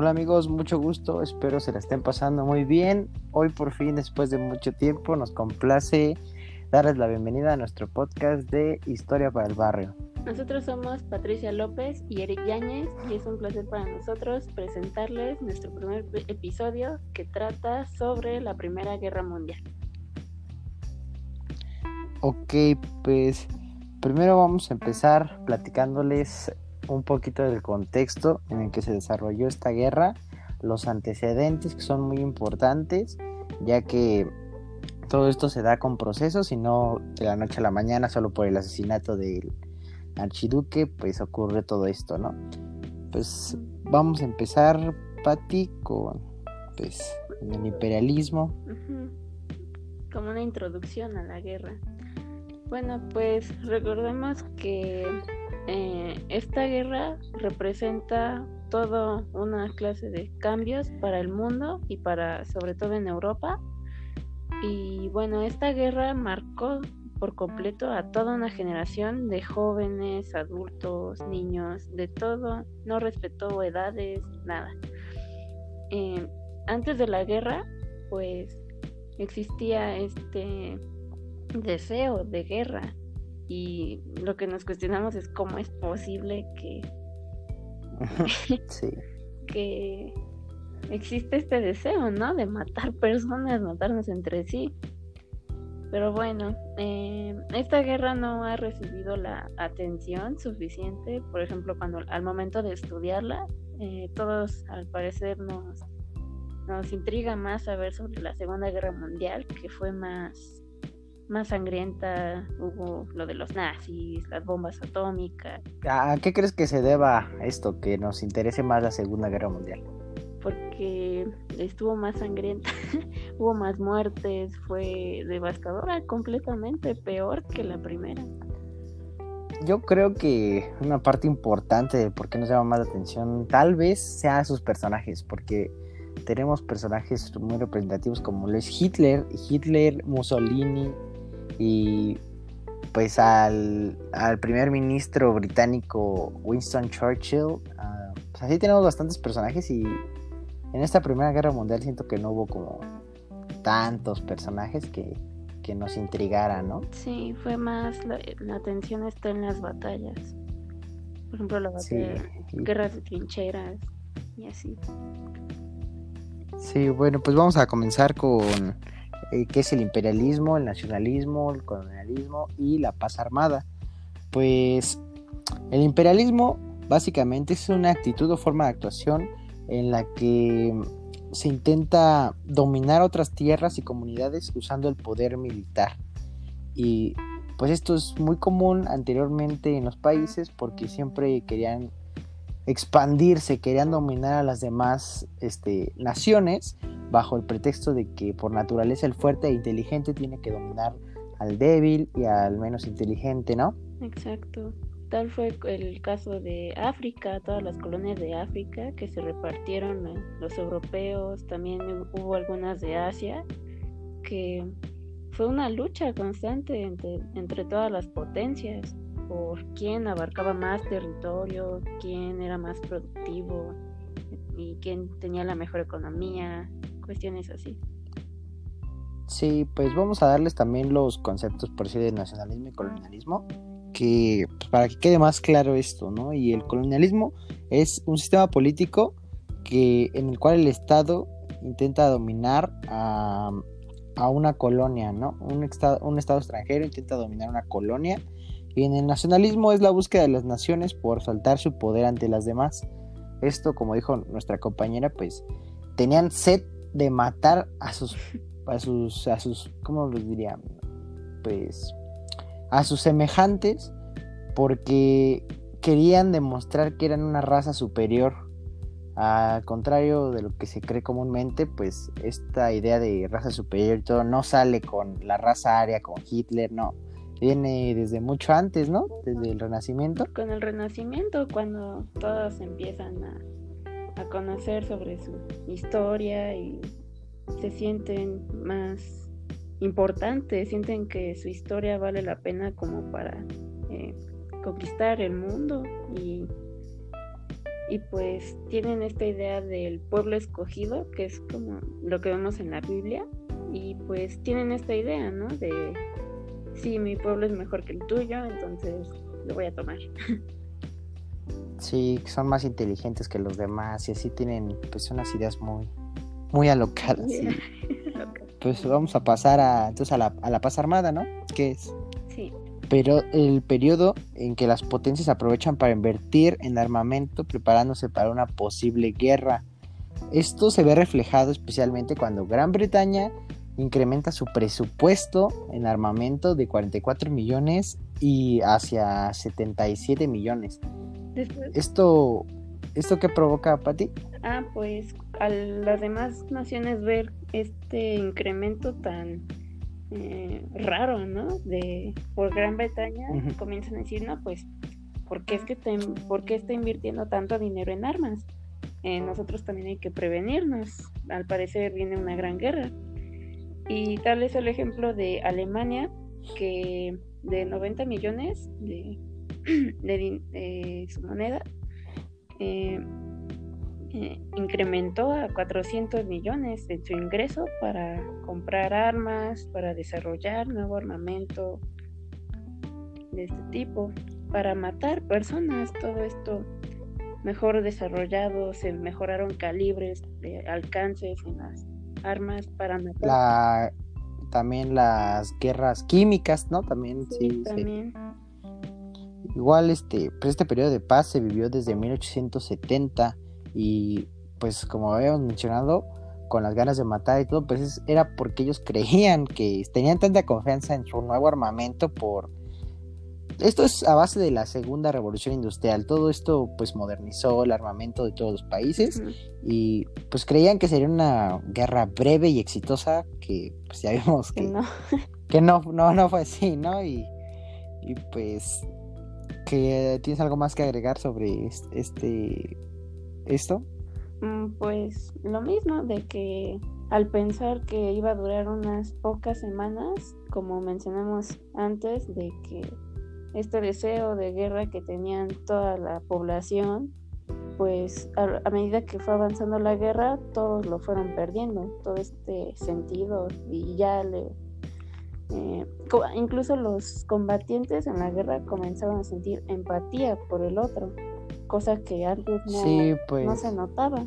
Hola amigos, mucho gusto, espero se la estén pasando muy bien. Hoy por fin, después de mucho tiempo, nos complace darles la bienvenida a nuestro podcast de Historia para el Barrio. Nosotros somos Patricia López y Eric Yáñez y es un placer para nosotros presentarles nuestro primer episodio que trata sobre la Primera Guerra Mundial. Ok, pues primero vamos a empezar platicándoles un poquito del contexto en el que se desarrolló esta guerra, los antecedentes que son muy importantes, ya que todo esto se da con procesos y no de la noche a la mañana solo por el asesinato del archiduque, pues ocurre todo esto, ¿no? Pues vamos a empezar, Patti, con pues el imperialismo. Como una introducción a la guerra. Bueno, pues recordemos que eh, esta guerra representa toda una clase de cambios para el mundo y para sobre todo en Europa. Y bueno, esta guerra marcó por completo a toda una generación de jóvenes, adultos, niños, de todo, no respetó edades, nada. Eh, antes de la guerra, pues existía este deseo de guerra y lo que nos cuestionamos es cómo es posible que que existe este deseo, ¿no? De matar personas, matarnos entre sí. Pero bueno, eh, esta guerra no ha recibido la atención suficiente. Por ejemplo, cuando al momento de estudiarla, eh, todos al parecer nos, nos intriga más saber sobre la Segunda Guerra Mundial, que fue más más sangrienta, hubo lo de los nazis, las bombas atómicas. ¿A qué crees que se deba esto, que nos interese más la Segunda Guerra Mundial? Porque estuvo más sangrienta, hubo más muertes, fue devastadora completamente, peor que la primera. Yo creo que una parte importante de por qué nos llama más la atención tal vez sea sus personajes, porque tenemos personajes muy representativos como lo es Hitler, Hitler, Mussolini, y pues al, primer ministro británico Winston Churchill. Ah, pues así tenemos bastantes personajes y en esta Primera Guerra Mundial siento que no hubo como tantos personajes que, nos intrigaran, ¿no? Sí, fue más la, atención está en las batallas. Por ejemplo, la batalla, guerras de trincheras y así. Sí, bueno, pues vamos a comenzar con eh, que es el imperialismo, el nacionalismo, el colonialismo y la paz armada. Pues el imperialismo básicamente es una actitud o forma de actuación en la que se intenta dominar otras tierras y comunidades usando el poder militar. Y pues esto es muy común anteriormente en los países porque siempre querían expandirse, querían dominar a las demás este, naciones bajo el pretexto de que por naturaleza el fuerte e inteligente tiene que dominar al débil y al menos inteligente, ¿no? Exacto. Tal fue el caso de África, todas las colonias de África que se repartieron los europeos, también hubo algunas de Asia, que fue una lucha constante entre, entre todas las potencias por quién abarcaba más territorio, quién era más productivo y quién tenía la mejor economía, cuestiones así. Sí, pues vamos a darles también los conceptos por sí de nacionalismo y colonialismo, que pues, para que quede más claro esto, ¿no? Y el colonialismo es un sistema político que en el cual el Estado intenta dominar a, a una colonia, ¿no? Un estado, un estado extranjero intenta dominar una colonia y en el nacionalismo es la búsqueda de las naciones por saltar su poder ante las demás. Esto, como dijo nuestra compañera, pues tenían sed de matar a sus, a sus, a sus, ¿cómo los diría? Pues a sus semejantes porque querían demostrar que eran una raza superior. Al contrario de lo que se cree comúnmente, pues esta idea de raza superior y todo no sale con la raza aria, con Hitler, no viene desde mucho antes, ¿no? Desde el Renacimiento. Con el Renacimiento, cuando todos empiezan a, conocer sobre su historia y se sienten más importantes, sienten que su historia vale la pena como para eh, conquistar el mundo y y pues tienen esta idea del pueblo escogido, que es como lo que vemos en la Biblia, y pues tienen esta idea, ¿no? De, sí, mi pueblo es mejor que el tuyo, entonces lo voy a tomar. Sí, son más inteligentes que los demás y así tienen pues unas ideas muy, muy alocadas. Pues vamos a pasar a, entonces a la, a la paz armada, ¿no? ¿Qué es? Sí. Pero el periodo en que las potencias aprovechan para invertir en armamento preparándose para una posible guerra. Esto se ve reflejado especialmente cuando Gran Bretaña incrementa su presupuesto en armamento de 44 millones y hacia 77 millones. ¿Esto, ¿Esto qué provoca, Pati? Ah, pues a las demás naciones ver este incremento tan eh, raro, ¿no? De por Gran Bretaña comienzan a decir, no, pues, ¿por qué es que ¿por qué está invirtiendo tanto dinero en armas? Eh, nosotros también hay que prevenirnos. Al parecer viene una gran guerra. Y tal es el ejemplo de Alemania, que de 90 millones de, de, su moneda, eh, eh, incrementó a 400 millones en su ingreso para comprar armas, para desarrollar nuevo armamento de este tipo, para matar personas, todo esto mejor desarrollado, se mejoraron calibres alcances en las armas para matar. también las guerras químicas, ¿no? También, sí, también. Igual este, pues este periodo de paz se vivió desde 1870 y pues como habíamos mencionado, con las ganas de matar y todo, pues era porque ellos creían que tenían tanta confianza en su nuevo armamento por esto es a base de la segunda revolución industrial. Todo esto pues modernizó el armamento de todos los países y pues creían que sería una guerra breve y exitosa que pues ya vimos que, no. que no, no, no fue así, ¿no? Y, y pues que tienes algo más que agregar sobre este esto. Mm, pues lo mismo de que al pensar que iba a durar unas pocas semanas, como mencionamos antes, de que este deseo de guerra que tenían toda la población, pues a, medida que fue avanzando la guerra, todos lo fueron perdiendo, todo este sentido y ya le... Eh, incluso los combatientes en la guerra comenzaron a sentir empatía por el otro, cosa que antes no, no pues se notaba.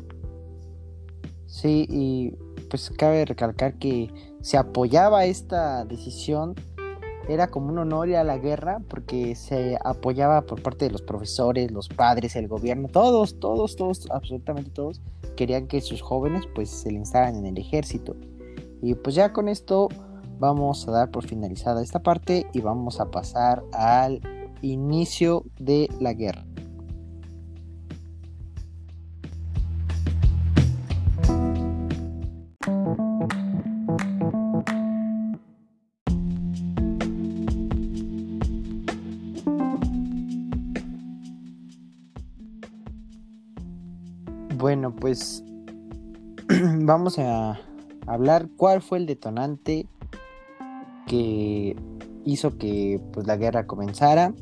Sí, y pues cabe recalcar que se apoyaba esta decisión era como un honor a la guerra porque se apoyaba por parte de los profesores, los padres, el gobierno, todos, todos, todos, absolutamente todos querían que sus jóvenes pues se lanzaran en el ejército. Y pues ya con esto vamos a dar por finalizada esta parte y vamos a pasar al inicio de la guerra. Bueno, pues vamos a hablar cuál fue el detonante que hizo que pues, la guerra comenzara.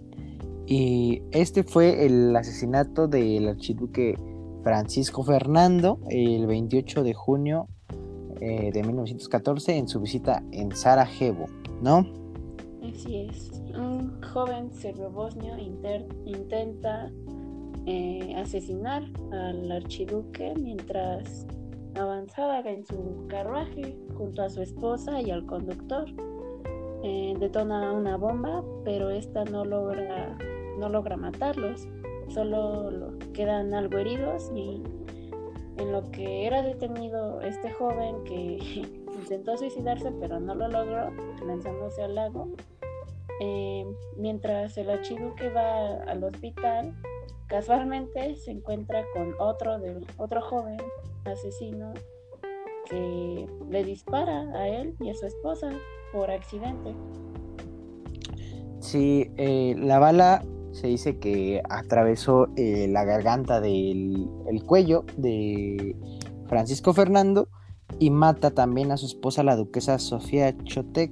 Y este fue el asesinato del archiduque Francisco Fernando el 28 de junio eh, de 1914 en su visita en Sarajevo, ¿no? Así es. Un joven serbio-bosnio intenta eh, asesinar al archiduque mientras avanzaba en su carruaje junto a su esposa y al conductor. Eh, detona una bomba, pero esta no logra, no logra matarlos, solo quedan algo heridos y en lo que era detenido este joven que intentó suicidarse pero no lo logró, lanzándose al lago, eh, mientras el archiduque va al hospital, Casualmente se encuentra con otro, de, otro joven asesino que le dispara a él y a su esposa por accidente. Sí, eh, la bala se dice que atravesó eh, la garganta del el cuello de Francisco Fernando y mata también a su esposa la duquesa Sofía Chotek.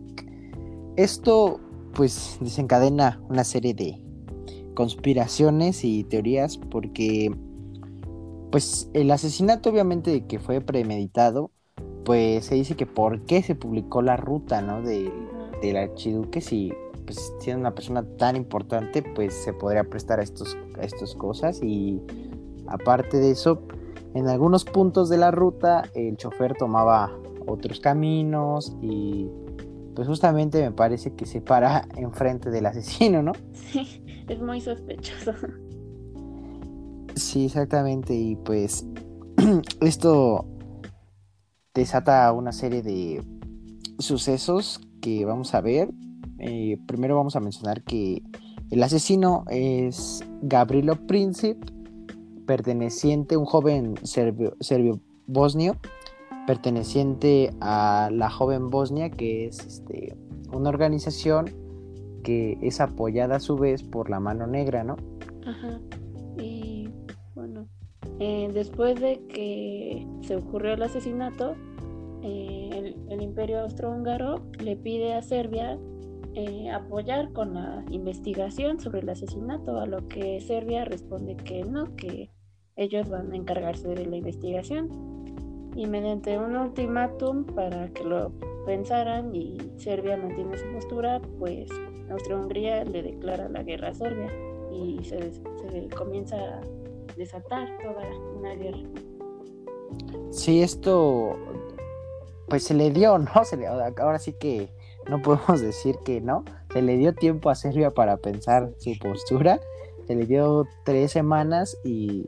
Esto pues desencadena una serie de conspiraciones y teorías porque pues el asesinato obviamente que fue premeditado, pues se dice que por qué se publicó la ruta, ¿no? De, del archiduque, si pues, siendo una persona tan importante, pues se podría prestar a, estos, a estas cosas y aparte de eso, en algunos puntos de la ruta el chofer tomaba otros caminos y pues justamente me parece que se para enfrente del asesino, ¿no? Sí, es muy sospechoso. Sí, exactamente, y pues esto desata una serie de sucesos que vamos a ver. Eh, primero vamos a mencionar que el asesino es Gabrielo Príncipe, perteneciente, un joven serbio, serbio bosnio, perteneciente a la joven Bosnia, que es este, una organización que es apoyada a su vez por la mano negra, ¿no? Ajá. Y bueno, eh, después de que se ocurrió el asesinato, eh, el, imperio austrohúngaro le pide a Serbia eh, apoyar con la investigación sobre el asesinato, a lo que Serbia responde que no, que ellos van a encargarse de la investigación y mediante un ultimátum para que lo pensaran y Serbia mantiene su postura, pues Austria-Hungría le declara la guerra a Serbia y se, comienza a desatar toda una guerra. Sí, esto pues se le dio, ¿no? Se le, ahora sí que no podemos decir que no. Se le dio tiempo a Serbia para pensar su postura. Se le dio tres semanas y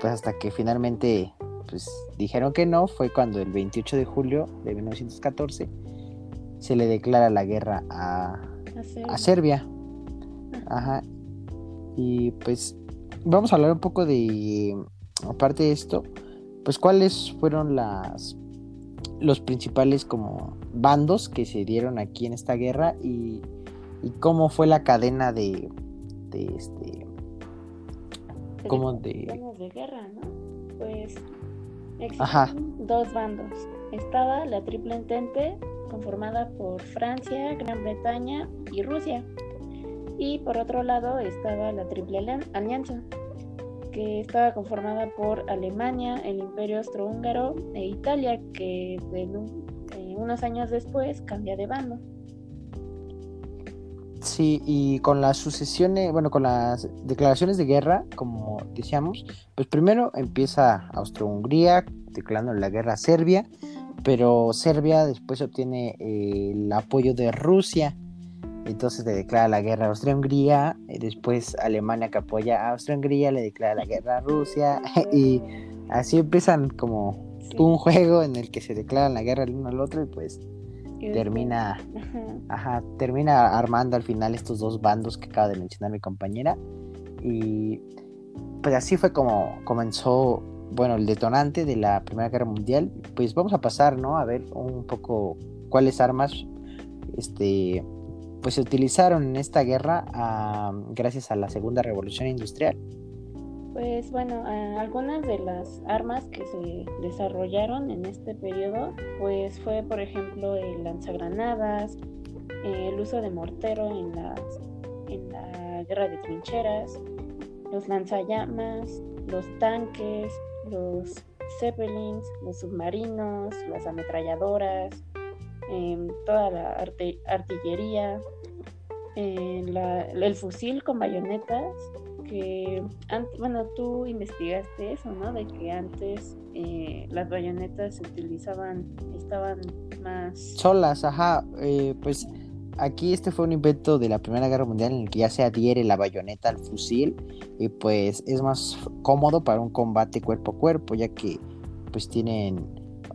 pues hasta que finalmente pues dijeron que no, fue cuando el 28 de julio de 1914 se le declara la guerra a, a Serbia. Ajá. Y pues vamos a hablar un poco de, aparte de esto, pues cuáles fueron las los principales como bandos que se dieron aquí en esta guerra y, y cómo fue la cadena de, de este como de... de guerra, ¿no? Pues Existen dos bandos. Estaba la Triple Entente, conformada por Francia, Gran Bretaña y Rusia. Y por otro lado estaba la Triple Alianza, que estaba conformada por Alemania, el Imperio Austrohúngaro e Italia, que eh, unos años después cambia de bando. Sí, y con las sucesiones, bueno, con las declaraciones de guerra, como decíamos, pues primero empieza Austro-Hungría declarando la guerra a Serbia, pero Serbia después obtiene eh, el apoyo de Rusia, entonces le declara la guerra a Austria-Hungría, después Alemania que apoya a Austria-Hungría le declara la guerra a Rusia, y así empiezan como un juego en el que se declaran la guerra el uno al otro y pues termina, ajá, termina armando al final estos dos bandos que acaba de mencionar mi compañera. Y pues así fue como comenzó, bueno, el detonante de la Primera Guerra Mundial. Pues vamos a pasar, ¿no? A ver un poco cuáles armas, este, pues se utilizaron en esta guerra gracias a la Segunda Revolución Industrial. Pues bueno, algunas de las armas que se desarrollaron en este periodo, pues fue por ejemplo el lanzagranadas, el uso de mortero en, las, en la guerra de trincheras, los lanzallamas, los tanques, los zeppelins, los submarinos, las ametralladoras, em, toda la artillería, eh, el fusil con bayonetas que, bueno, tú investigaste eso, ¿no? De que antes eh, las bayonetas se utilizaban, estaban más... Solas, ajá, eh, pues aquí este fue un invento de la Primera Guerra Mundial en el que ya se adhiere la bayoneta al fusil y pues es más cómodo para un combate cuerpo a cuerpo, ya que pues tienen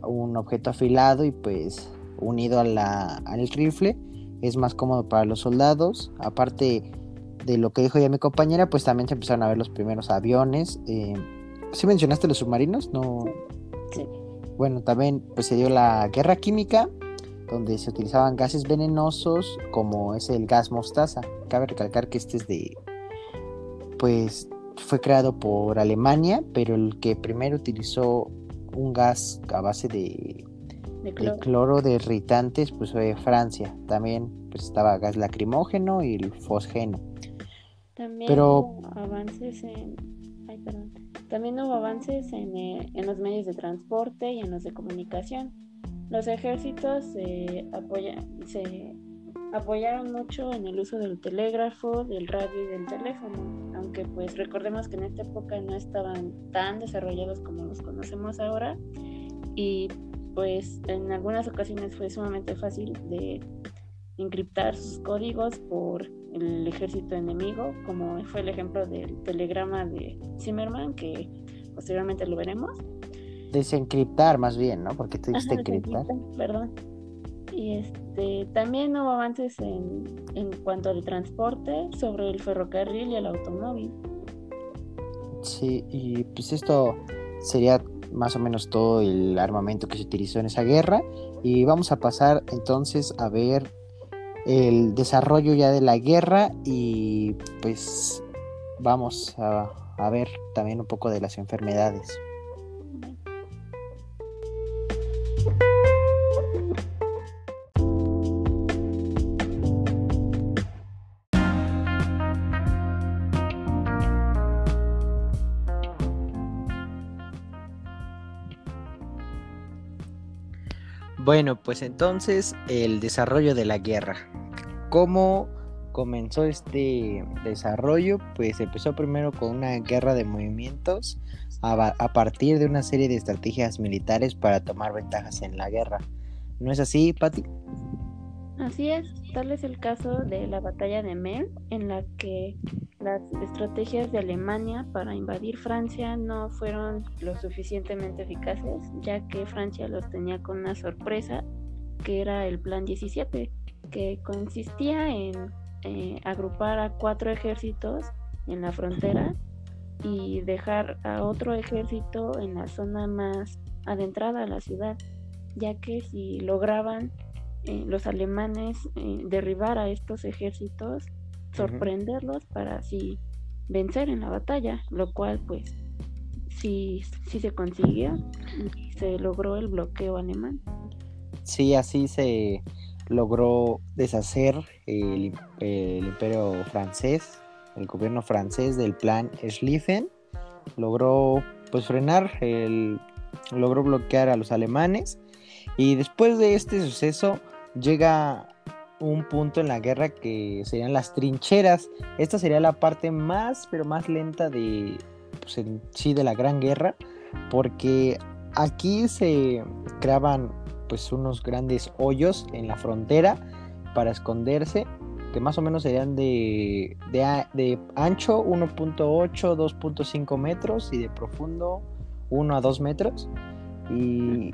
un objeto afilado y pues unido a la, al rifle es más cómodo para los soldados. Aparte de lo que dijo ya mi compañera, pues también se empezaron a ver los primeros aviones. Eh, ¿Sí mencionaste los submarinos? No. Sí. Bueno, también pues se dio la guerra química, donde se utilizaban gases venenosos como es el gas mostaza. Cabe recalcar que este es de, pues fue creado por Alemania, pero el que primero utilizó un gas a base de, de cloro. de cloro de irritantes, pues fue Francia. También pues estaba gas lacrimógeno y el fosgeno. También Pero... avances en... También hubo avances en, eh, en, los medios de transporte y en los de comunicación. Los ejércitos se apoyaron mucho en el uso del telégrafo, del radio y del teléfono, aunque pues recordemos que en esta época no estaban tan desarrollados como los conocemos ahora y pues en algunas ocasiones fue sumamente fácil de encriptar sus códigos por el ejército enemigo, como fue el ejemplo del telegrama de Zimmerman, que posteriormente lo veremos. Desencriptar más bien, ¿no? Porque tú dijiste encriptar. Perdón. Y este, también hubo avances en, en cuanto al transporte sobre el ferrocarril y el automóvil. Sí, y pues esto sería más o menos todo el armamento que se utilizó en esa guerra. Y vamos a pasar entonces a ver el desarrollo ya de la guerra y pues vamos a, a ver también un poco de las enfermedades. Bueno, pues entonces el desarrollo de la guerra. ¿Cómo comenzó este desarrollo? Pues empezó primero con una guerra de movimientos a, partir de una serie de estrategias militares para tomar ventajas en la guerra. ¿No es así, Patti? Así es, tal es el caso de la batalla de Mel, en la que las estrategias de Alemania para invadir Francia no fueron lo suficientemente eficaces, ya que Francia los tenía con una sorpresa, que era el Plan 17, que consistía en eh, agrupar a cuatro ejércitos en la frontera y dejar a otro ejército en la zona más adentrada a la ciudad, ya que si lograban eh, los alemanes eh, derribar a estos ejércitos, sorprenderlos para así vencer en la batalla, lo cual pues sí, sí se consiguió y se logró el bloqueo alemán. Sí, así se logró deshacer el, imperio francés, el gobierno francés del plan Schlieffen, logró pues frenar, el, logró bloquear a los alemanes. Y después de este suceso llega un punto en la guerra que serían las trincheras. Esta sería la parte más, pero más lenta de, pues, sí, de la Gran Guerra, porque aquí se creaban pues unos grandes hoyos en la frontera para esconderse, que más o menos serían de, de, de ancho 1.8, 2.5 metros y de profundo 1 a 2 metros. Y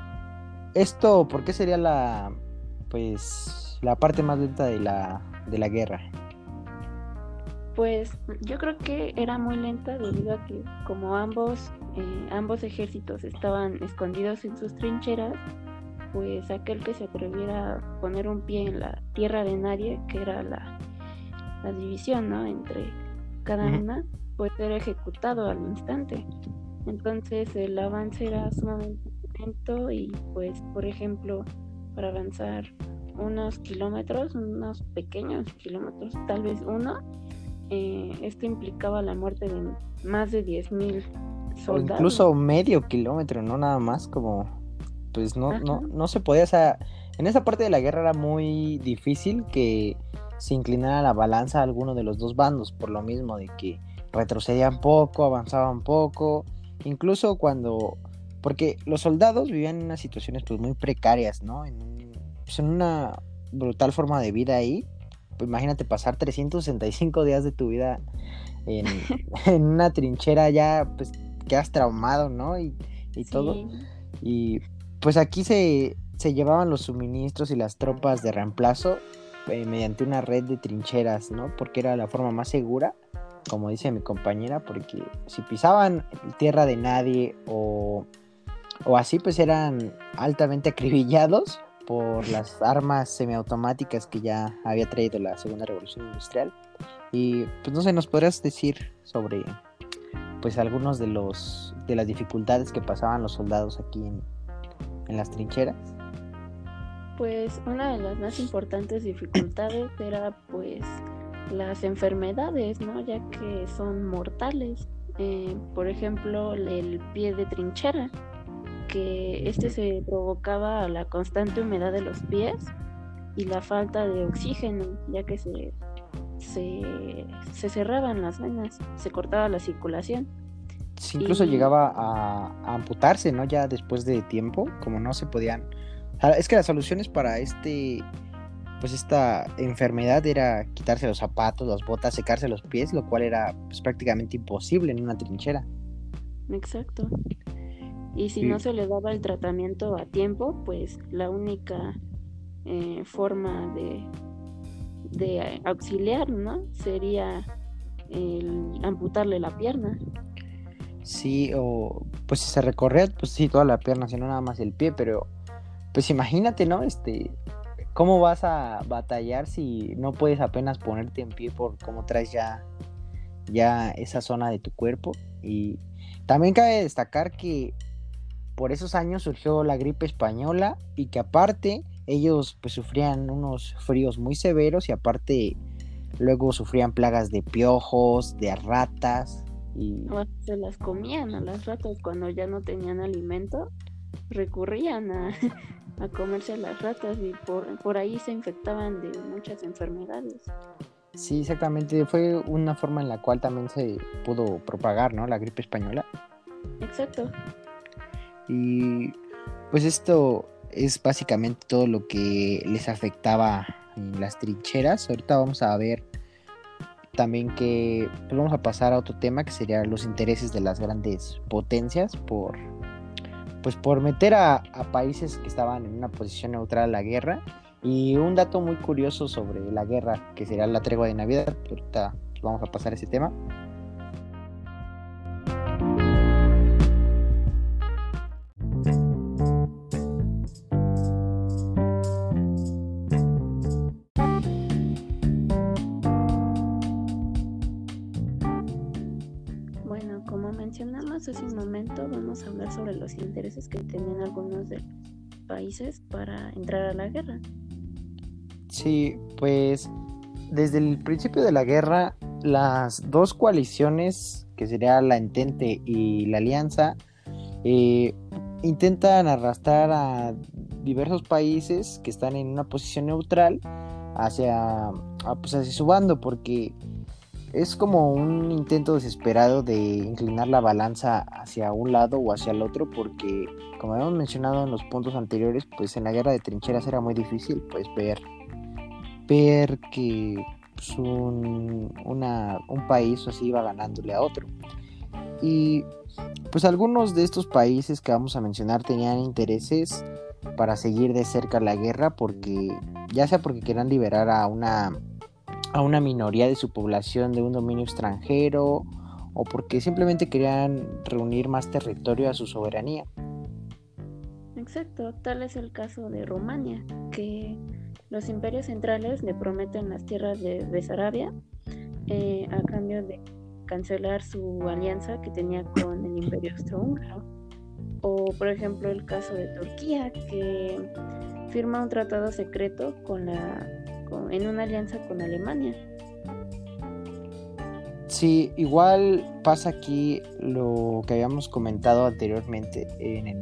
esto, ¿por qué sería la, pues la parte más lenta de la, de la guerra? Pues yo creo que era muy lenta debido a que como ambos, eh, ambos ejércitos estaban escondidos en sus trincheras, pues aquel que se atreviera a poner un pie en la tierra de nadie, que era la, la división ¿no? entre cada una, puede ser ejecutado al instante. Entonces el avance era sumamente lento y pues por ejemplo para avanzar unos kilómetros, unos pequeños kilómetros, tal vez uno, eh, esto implicaba la muerte de más de 10.000 soldados. incluso medio kilómetro, no nada más, como pues no, no, no se podía, o sea, en esa parte de la guerra era muy difícil que se inclinara la balanza a alguno de los dos bandos, por lo mismo de que retrocedían poco, avanzaban poco, incluso cuando porque los soldados vivían en unas situaciones pues muy precarias, ¿no? En, pues, en una brutal forma de vida ahí. Pues, imagínate pasar 365 días de tu vida en, una trinchera ya, pues quedas traumado, ¿no? Y, todo. Y pues aquí se, se, llevaban los suministros y las tropas de reemplazo eh, mediante una red de trincheras, ¿no? Porque era la forma más segura, como dice mi compañera, porque si pisaban tierra de nadie o o así pues eran altamente acribillados por las armas semiautomáticas que ya había traído la segunda revolución industrial. Y pues no sé nos podrías decir sobre pues algunos de los de las dificultades que pasaban los soldados aquí en, en las trincheras pues una de las más importantes dificultades era pues las enfermedades no ya que son mortales. Eh, por ejemplo, el pie de trinchera, que este se provocaba a la constante humedad de los pies y la falta de oxígeno, ya que se, se, cerraban las venas, se cortaba la circulación. incluso llegaba a, amputarse, ¿no? Ya después de tiempo, como no se podían... Es que las soluciones para este pues esta enfermedad era quitarse los zapatos, las botas, secarse los pies, lo cual era pues, prácticamente imposible en una trinchera. Exacto. Y si no se le daba el tratamiento a tiempo, pues la única eh, forma de, de auxiliar, ¿no? Sería el amputarle la pierna. Sí, o pues si se recorre, pues sí, toda la pierna, sino nada más el pie, pero pues imagínate, ¿no? Este, ¿cómo vas a batallar si no puedes apenas ponerte en pie por cómo traes ya, ya esa zona de tu cuerpo? Y también cabe destacar que por esos años surgió la gripe española y que aparte ellos pues sufrían unos fríos muy severos y aparte luego sufrían plagas de piojos, de ratas y se las comían a las ratas cuando ya no tenían alimento recurrían a, a comerse las ratas y por, por ahí se infectaban de muchas enfermedades. Sí, exactamente. Fue una forma en la cual también se pudo propagar, ¿no? La gripe española. Exacto. Y pues esto es básicamente todo lo que les afectaba en las trincheras. Ahorita vamos a ver también que pues vamos a pasar a otro tema que sería los intereses de las grandes potencias por pues por meter a, países que estaban en una posición neutral a la guerra. Y un dato muy curioso sobre la guerra, que sería la tregua de Navidad, ahorita vamos a pasar a ese tema. Que tenían algunos de países para entrar a la guerra. Sí, pues desde el principio de la guerra, las dos coaliciones, que sería la Entente y la Alianza, eh, intentan arrastrar a diversos países que están en una posición neutral hacia, pues hacia su bando, porque es como un intento desesperado de inclinar la balanza hacia un lado o hacia el otro porque como hemos mencionado en los puntos anteriores pues en la guerra de trincheras era muy difícil pues ver ver que pues, un, un país así iba ganándole a otro. Y pues algunos de estos países que vamos a mencionar tenían intereses para seguir de cerca la guerra porque ya sea porque querían liberar a una a una minoría de su población de un dominio extranjero o porque simplemente querían reunir más territorio a su soberanía. Exacto, tal es el caso de Rumania, que los imperios centrales le prometen las tierras de Besarabia eh, a cambio de cancelar su alianza que tenía con el imperio austrohúngaro. O por ejemplo el caso de Turquía, que firma un tratado secreto con la en una alianza con Alemania. Sí, igual pasa aquí lo que habíamos comentado anteriormente en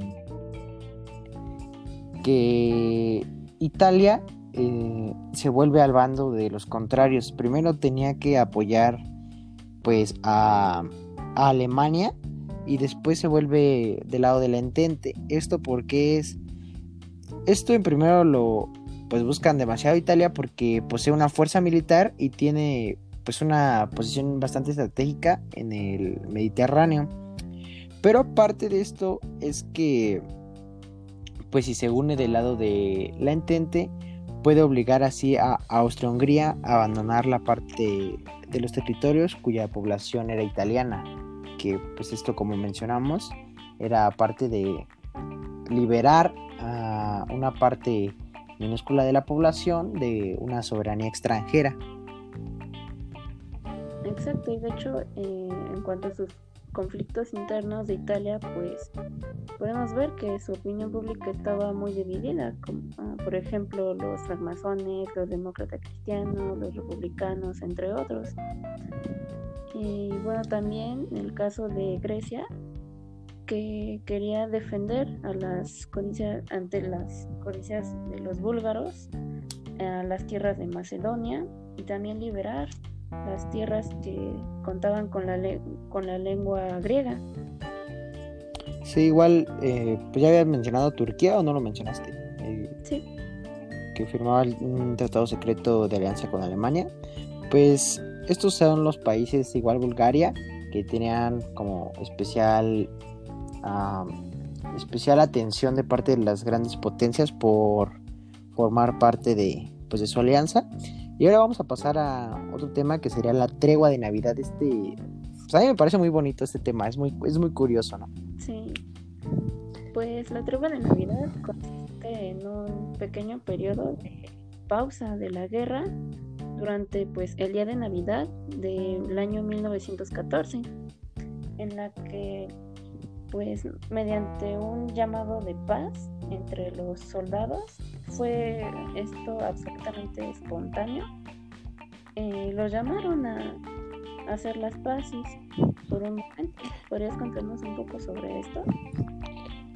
que Italia eh, se vuelve al bando de los contrarios. Primero tenía que apoyar pues a, a Alemania y después se vuelve del lado del entente. Esto porque es esto en primero lo pues buscan demasiado Italia porque posee una fuerza militar y tiene pues una posición bastante estratégica en el Mediterráneo. Pero parte de esto es que pues si se une del lado de la entente puede obligar así a Austria-Hungría a abandonar la parte de los territorios cuya población era italiana, que pues esto como mencionamos era parte de liberar a una parte minúscula de la población de una soberanía extranjera. Exacto, y de hecho, eh, en cuanto a sus conflictos internos de Italia, pues podemos ver que su opinión pública estaba muy dividida, como ah, por ejemplo los francmasones, los demócratas cristianos, los republicanos, entre otros. Y bueno, también el caso de Grecia, que quería defender a las codicias ante las codicias de los búlgaros a las tierras de Macedonia y también liberar las tierras que contaban con la, con la lengua griega. Sí, igual, eh, pues ya habías mencionado Turquía o no lo mencionaste. Eh, sí. Que firmaba un tratado secreto de alianza con Alemania. Pues estos son los países, igual Bulgaria, que tenían como especial, especial atención de parte de las grandes potencias por formar parte de, pues, de su alianza. Y ahora vamos a pasar a otro tema que sería la tregua de Navidad. Este, pues, a mí me parece muy bonito este tema, es muy, es muy curioso, ¿no? Sí. Pues la tregua de Navidad consiste en un pequeño periodo de pausa de la guerra durante pues el día de Navidad del año 1914 en la que pues mediante un llamado de paz entre los soldados fue esto absolutamente espontáneo. Eh, los llamaron a, hacer las paces por un momento. ¿podrías contarnos un poco sobre esto?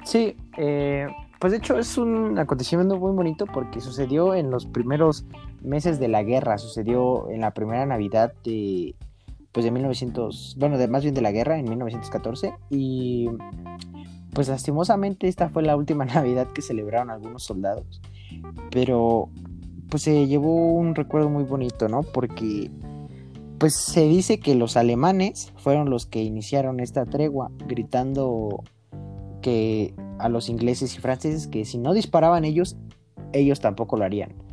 Sí, eh, pues de hecho es un acontecimiento muy bonito porque sucedió en los primeros meses de la guerra, sucedió en la primera Navidad de pues de 1900, bueno, de más bien de la guerra en 1914 y pues lastimosamente esta fue la última Navidad que celebraron algunos soldados, pero pues se llevó un recuerdo muy bonito, ¿no? Porque pues se dice que los alemanes fueron los que iniciaron esta tregua gritando que a los ingleses y franceses que si no disparaban ellos, ellos tampoco lo harían.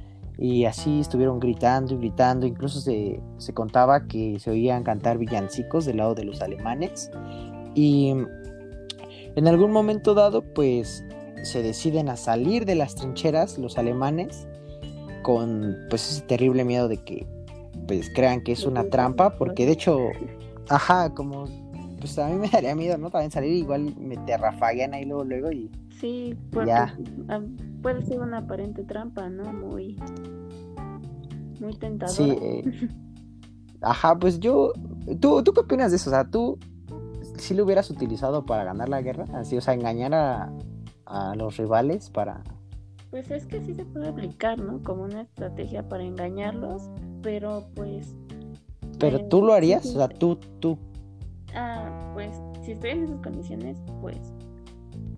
Y así estuvieron gritando y gritando, incluso se, se contaba que se oían cantar villancicos del lado de los alemanes. Y en algún momento dado, pues se deciden a salir de las trincheras los alemanes con pues ese terrible miedo de que pues crean que es una trampa, porque de hecho, ajá, como pues a mí me daría miedo, ¿no? También salir igual me te rafaguean ahí luego, luego y... Sí, porque ya. Ah, puede ser una aparente trampa, ¿no? Muy... Muy tentadora. Sí, eh, ajá, pues yo... ¿Tú, ¿Tú qué opinas de eso? O sea, ¿tú si lo hubieras utilizado para ganar la guerra? Así, o sea, engañar a, a los rivales para... Pues es que sí se puede aplicar, ¿no? Como una estrategia para engañarlos, pero pues... ¿Pero tú eh, lo harías? O sea, tú, tú, Ah, pues si estoy en esas condiciones, pues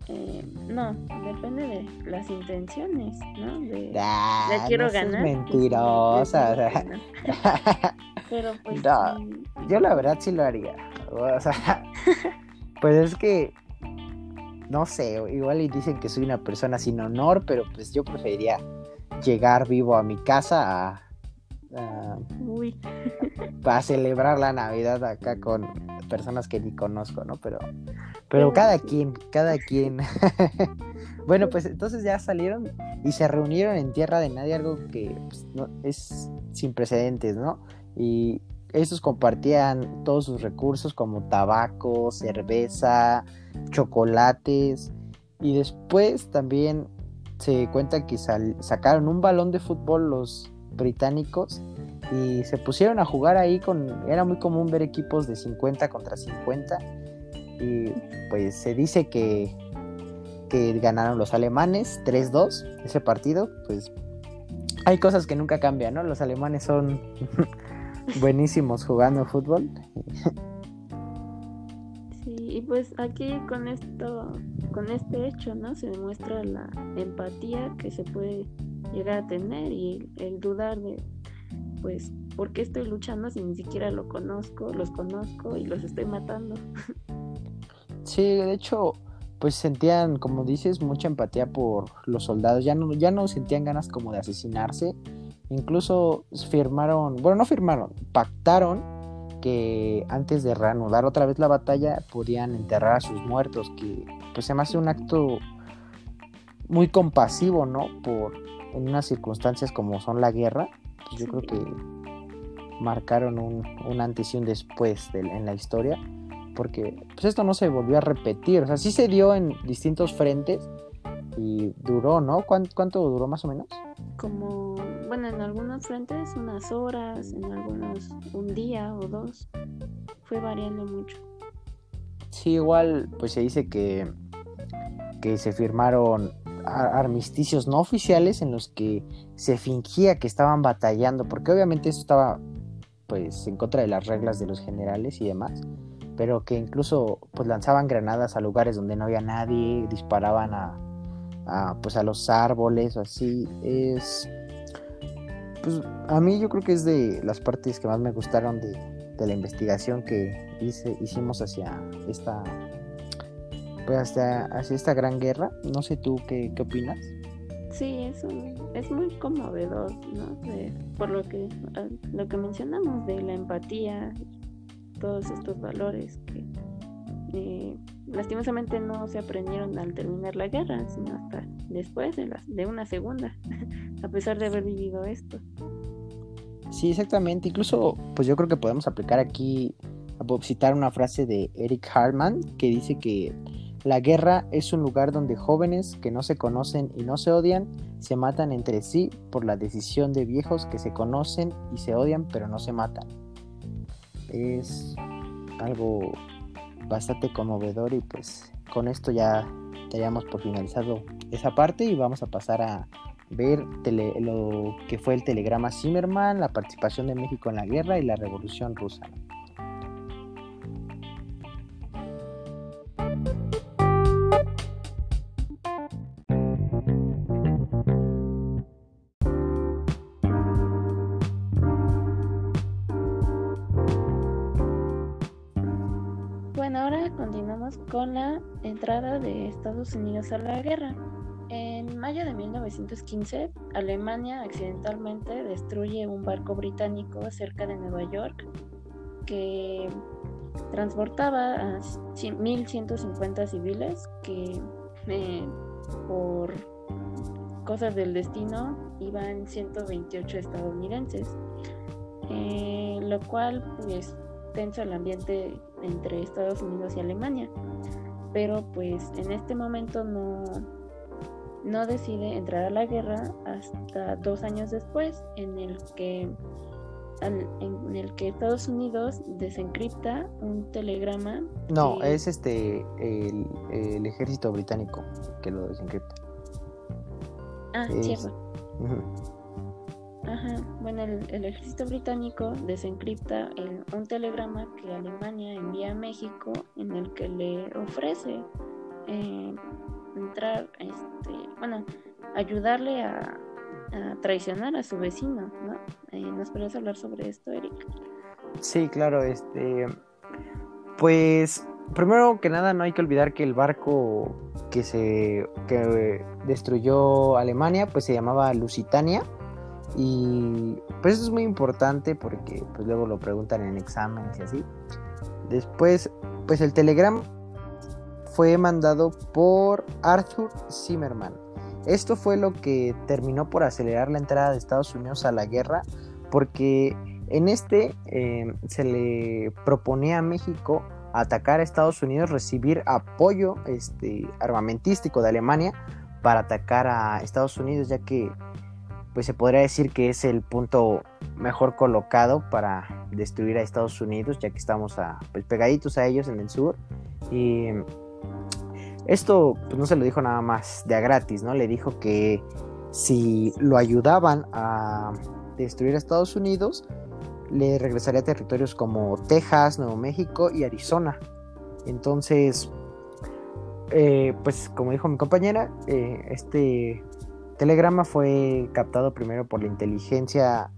eh, no, depende de las intenciones, ¿no? De, ah, quiero ganar. mentirosa. Pero pues. yo la verdad sí lo haría. O sea, pues es que. No sé, igual y dicen que soy una persona sin honor, pero pues yo preferiría llegar vivo a mi casa a. a Uy. Para celebrar la Navidad acá con personas que ni conozco, ¿no? Pero, pero cada quien, cada quien. bueno, pues entonces ya salieron y se reunieron en tierra de nadie, algo que pues, no, es sin precedentes, ¿no? Y estos compartían todos sus recursos como tabaco, cerveza, chocolates y después también se cuenta que sacaron un balón de fútbol los británicos y se pusieron a jugar ahí con, era muy común ver equipos de 50 contra 50 y pues se dice que, que ganaron los alemanes 3-2 ese partido, pues hay cosas que nunca cambian, ¿no? Los alemanes son buenísimos jugando fútbol. Sí, y pues aquí con esto, con este hecho, ¿no? Se demuestra la empatía que se puede llegar a tener y el dudar de pues, ¿por qué estoy luchando si ni siquiera lo conozco, los conozco y los estoy matando? Sí, de hecho, pues sentían, como dices, mucha empatía por los soldados, ya no, ya no sentían ganas como de asesinarse, incluso firmaron, bueno, no firmaron, pactaron que antes de reanudar otra vez la batalla podían enterrar a sus muertos, que pues se me hace un acto muy compasivo, ¿no? Por en unas circunstancias como son la guerra, yo creo que marcaron un, antes y un después en la historia, porque pues esto no se volvió a repetir, o sea, sí se dio en distintos frentes y duró, ¿no? ¿Cuánto, duró más o menos? Como, bueno, en algunos frentes unas horas, en algunos un día o dos. fue variando mucho. Sí, igual pues se dice que, que se firmaron armisticios no oficiales en los que se fingía que estaban batallando, porque obviamente esto estaba pues en contra de las reglas de los generales y demás, pero que incluso pues lanzaban granadas a lugares donde no había nadie, disparaban a, a pues a los árboles o así, es pues a mí yo creo que es de las partes que más me gustaron de, de la investigación que hice, hicimos hacia esta pues hasta hacia esta gran guerra. No sé tú qué, qué opinas. Sí, es, es muy conmovedor, ¿no? por lo que, ah, lo que mencionamos de la empatía, todos estos valores que eh, lastimosamente no se aprendieron al terminar la guerra, sino hasta después de, la, de una segunda, a pesar de haber vivido esto. Sí, exactamente. Incluso, pues yo creo que podemos aplicar aquí, citar una frase de Eric Hartman que dice que la guerra es un lugar donde jóvenes que no se conocen y no se odian se matan entre sí por la decisión de viejos que se conocen y se odian pero no se matan. Es algo bastante conmovedor y pues con esto ya estaríamos por finalizado esa parte y vamos a pasar a ver lo que fue el telegrama Zimmerman, la participación de México en la guerra y la revolución rusa. Con la entrada de Estados Unidos a la guerra. En mayo de 1915, Alemania accidentalmente destruye un barco británico cerca de Nueva York que transportaba a 1.150 civiles que eh, por cosas del destino iban 128 estadounidenses, eh, lo cual pues tenso el ambiente entre Estados Unidos y Alemania. Pero pues en este momento no, no decide entrar a la guerra hasta dos años después, en el que en el que Estados Unidos desencripta un telegrama. No, es este el, ejército británico que lo desencripta. Ah, cierto. Ajá, bueno, el, ejército británico desencripta un telegrama que Alemania envía a México en el que le ofrece eh, entrar, este, bueno, ayudarle a, traicionar a su vecino, ¿no? Eh, ¿Nos puedes hablar sobre esto, Eric? Sí, claro, este, pues primero que nada no hay que olvidar que el barco que se que destruyó Alemania, pues se llamaba Lusitania y pues eso es muy importante porque pues luego lo preguntan en exámenes y así. Después, pues el telegrama fue mandado por Arthur Zimmerman. Esto fue lo que terminó por acelerar la entrada de Estados Unidos a la guerra porque en este em, se le proponía a México atacar a Estados Unidos, recibir apoyo este, armamentístico de Alemania para atacar a Estados Unidos, ya que pues se podría decir que es el punto mejor colocado para destruir a Estados Unidos, ya que estamos pues, pegaditos a ellos en el sur. Y esto pues, no se lo dijo nada más de a gratis, ¿no? Le dijo que si lo ayudaban a destruir a Estados Unidos, le regresaría a territorios como Texas, Nuevo México y Arizona. Entonces, eh, pues como dijo mi compañera, eh, este telegrama fue captado primero por la inteligencia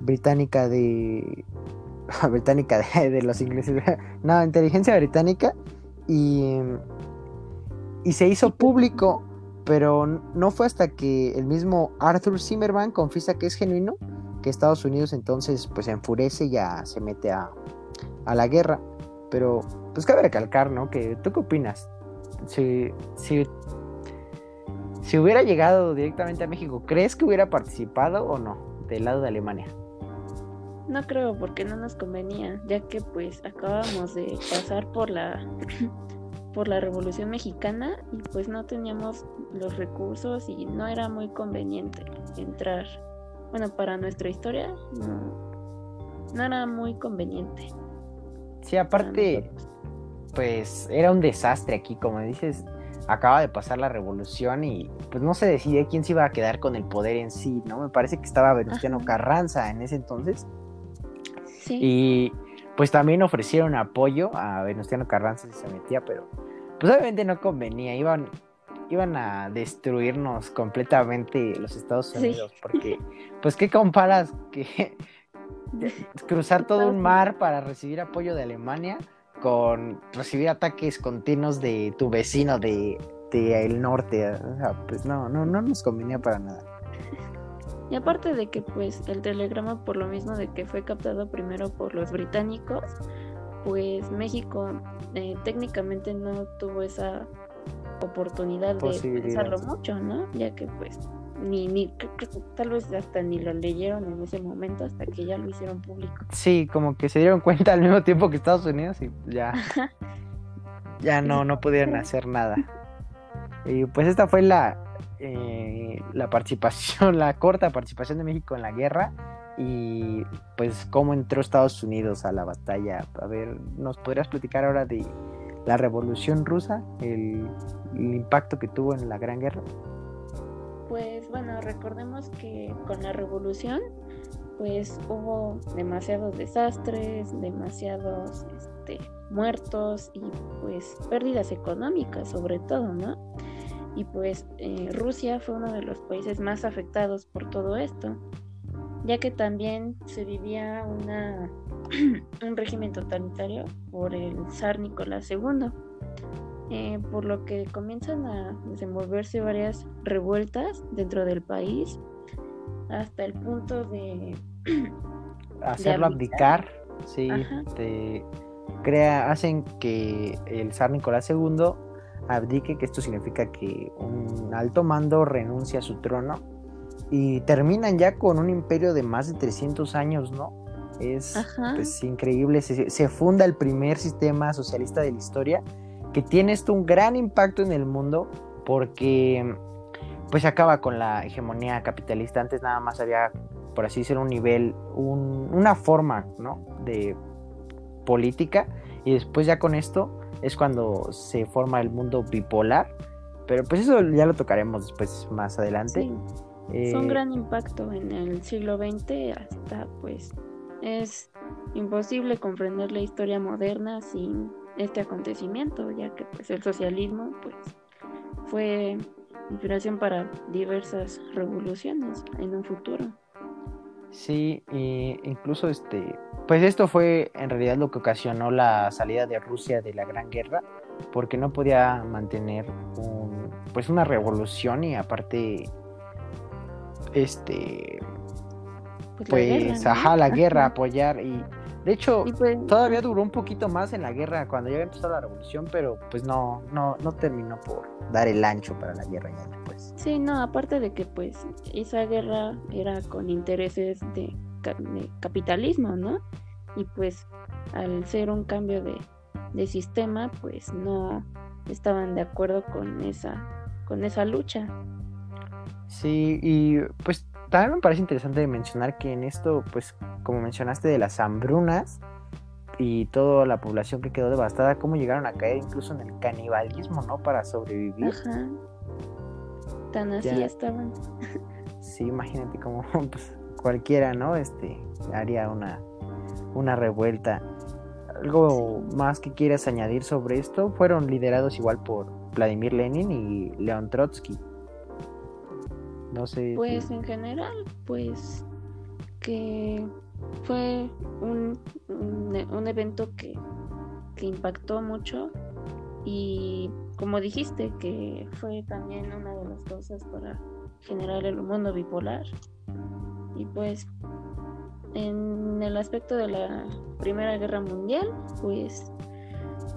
británica de británica de, los ingleses no inteligencia británica y y se hizo público pero no fue hasta que el mismo Arthur Zimmerman confiesa que es genuino que Estados Unidos entonces pues se enfurece y ya se mete a, a la guerra. Pero pues cabe recalcar no que tú qué opinas si, si si hubiera llegado directamente a México, ¿crees que hubiera participado o no del lado de Alemania? No creo, porque no nos convenía, ya que pues acabamos de pasar por la por la Revolución Mexicana y pues no teníamos los recursos y no era muy conveniente entrar. Bueno, para nuestra historia no, no era muy conveniente. Sí, aparte, pues era un desastre aquí, como dices, acaba de pasar la revolución y pues no se decidía quién se iba a quedar con el poder en sí, ¿no? Me parece que estaba Venustiano Carranza en ese entonces. Sí. Y pues también ofrecieron apoyo a Venustiano Carranza si se metía, pero pues obviamente no convenía, iban iban a destruirnos completamente los Estados Unidos, porque pues qué comparas que cruzar todo un mar para recibir apoyo de Alemania con recibir ataques continuos de tu vecino de, el norte, o sea, pues no, no, no nos convenía para nada. Y aparte de que pues el telegrama por lo mismo de que fue captado primero por los británicos, pues México eh, técnicamente no tuvo esa oportunidad de pensarlo mucho, ¿no? Ya que pues ni, ni tal vez hasta ni lo leyeron en ese momento hasta que ya lo hicieron público. Sí, como que se dieron cuenta al mismo tiempo que Estados Unidos y ya ya no no pudieron hacer nada. Y pues esta fue la eh, la participación, la corta participación de México en la guerra y pues cómo entró Estados Unidos a la batalla. A ver, ¿nos podrías platicar ahora de la Revolución Rusa, el, el impacto que tuvo en la Gran Guerra? Pues bueno, recordemos que con la revolución pues hubo demasiados desastres, demasiados este, muertos y pues pérdidas económicas sobre todo, ¿no? Y pues eh, Rusia fue uno de los países más afectados por todo esto, ya que también se vivía una, un régimen totalitario por el zar Nicolás II eh, por lo que comienzan a desenvolverse varias revueltas dentro del país hasta el punto de hacerlo abdicar, sí, crea, hacen que el zar Nicolás II abdique, que esto significa que un alto mando renuncia a su trono y terminan ya con un imperio de más de 300 años, ¿no? Es pues, increíble, se, se funda el primer sistema socialista de la historia que tiene esto un gran impacto en el mundo porque pues acaba con la hegemonía capitalista. Antes nada más había, por así decirlo, un nivel, una forma ¿no? de política y después ya con esto es cuando se forma el mundo bipolar. Pero pues eso ya lo tocaremos después más adelante. Sí. Eh, un gran impacto en el siglo XX hasta pues es imposible comprender la historia moderna sin este acontecimiento, ya que pues el socialismo pues fue inspiración para diversas revoluciones en un futuro. Sí, e incluso este, pues esto fue en realidad lo que ocasionó la salida de Rusia de la Gran Guerra, porque no podía mantener un, pues una revolución y aparte, este, pues, pues ajá, la guerra, apoyar y de hecho, pues, todavía duró un poquito más en la guerra cuando ya empezó la revolución, pero pues no, no, no terminó por dar el ancho para la guerra ya después. Sí, no, aparte de que pues esa guerra era con intereses de, capitalismo, ¿no? Y pues al ser un cambio de, de sistema, pues no estaban de acuerdo con esa, con esa lucha. Sí, y pues también me parece interesante mencionar que en esto, pues como mencionaste de las hambrunas y toda la población que quedó devastada, cómo llegaron a caer incluso en el canibalismo, ¿no? Para sobrevivir. Ajá. Tan así estaban. Sí, imagínate como pues, cualquiera, ¿no? Este haría una, una revuelta. Algo más que quieras añadir sobre esto, fueron liderados igual por Vladimir Lenin y León Trotsky. No sé. Pues en general, pues que fue un, un, evento que, que, impactó mucho y como dijiste que fue también una de las cosas para generar el mundo bipolar y pues en el aspecto de la Primera Guerra Mundial pues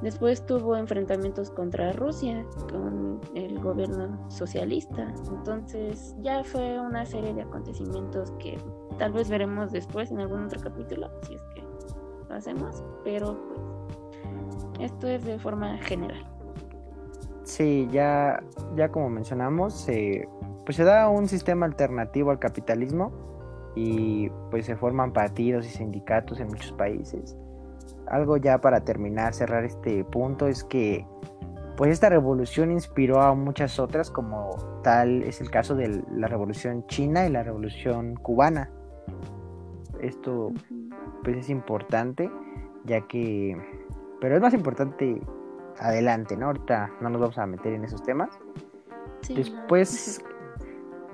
Después tuvo enfrentamientos contra Rusia con el gobierno socialista. Entonces ya fue una serie de acontecimientos que tal vez veremos después en algún otro capítulo, si es que lo hacemos. Pero pues esto es de forma general. Sí, ya, ya como mencionamos, pues se da un sistema alternativo al capitalismo y pues se forman partidos y sindicatos en muchos países algo ya para terminar, cerrar este punto, es que pues esta revolución inspiró a muchas otras, como tal es el caso de la revolución china y la revolución cubana. Esto pues es importante, ya que, pero es más importante adelante, ¿no? Ahorita no nos vamos a meter en esos temas. Después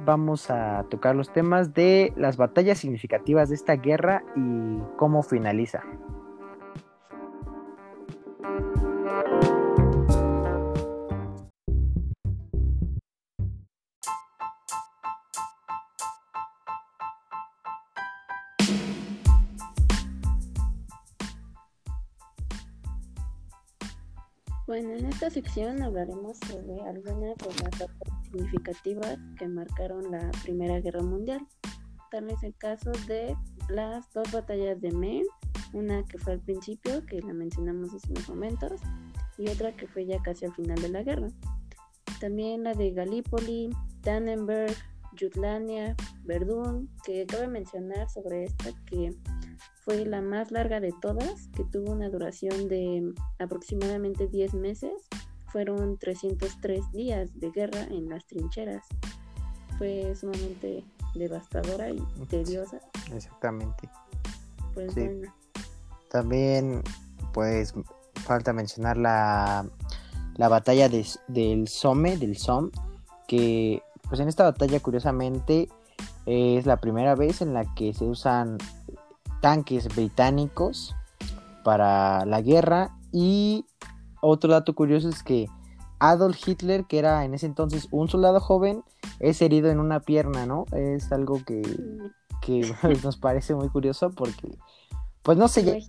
vamos a tocar los temas de las batallas significativas de esta guerra y cómo finaliza. Sección hablaremos sobre algunas de las batallas significativas que marcaron la Primera Guerra Mundial. Tal es el caso de las dos batallas de Maine, una que fue al principio, que la mencionamos hace unos momentos, y otra que fue ya casi al final de la guerra. También la de Gallipoli, Tannenberg, Jutlandia, Verdún, que cabe mencionar sobre esta que fue la más larga de todas, que tuvo una duración de aproximadamente 10 meses. Fueron 303 días de guerra en las trincheras. Fue sumamente devastadora y tediosa. Exactamente. Pues bueno. También, pues, falta mencionar la, la batalla del Somme, del Somme, que, pues en esta batalla, curiosamente, es la primera vez en la que se usan tanques británicos para la guerra y otro dato curioso es que Adolf Hitler, que era en ese entonces un soldado joven, es herido en una pierna, ¿no? Es algo que, nos parece muy curioso porque, pues no sé,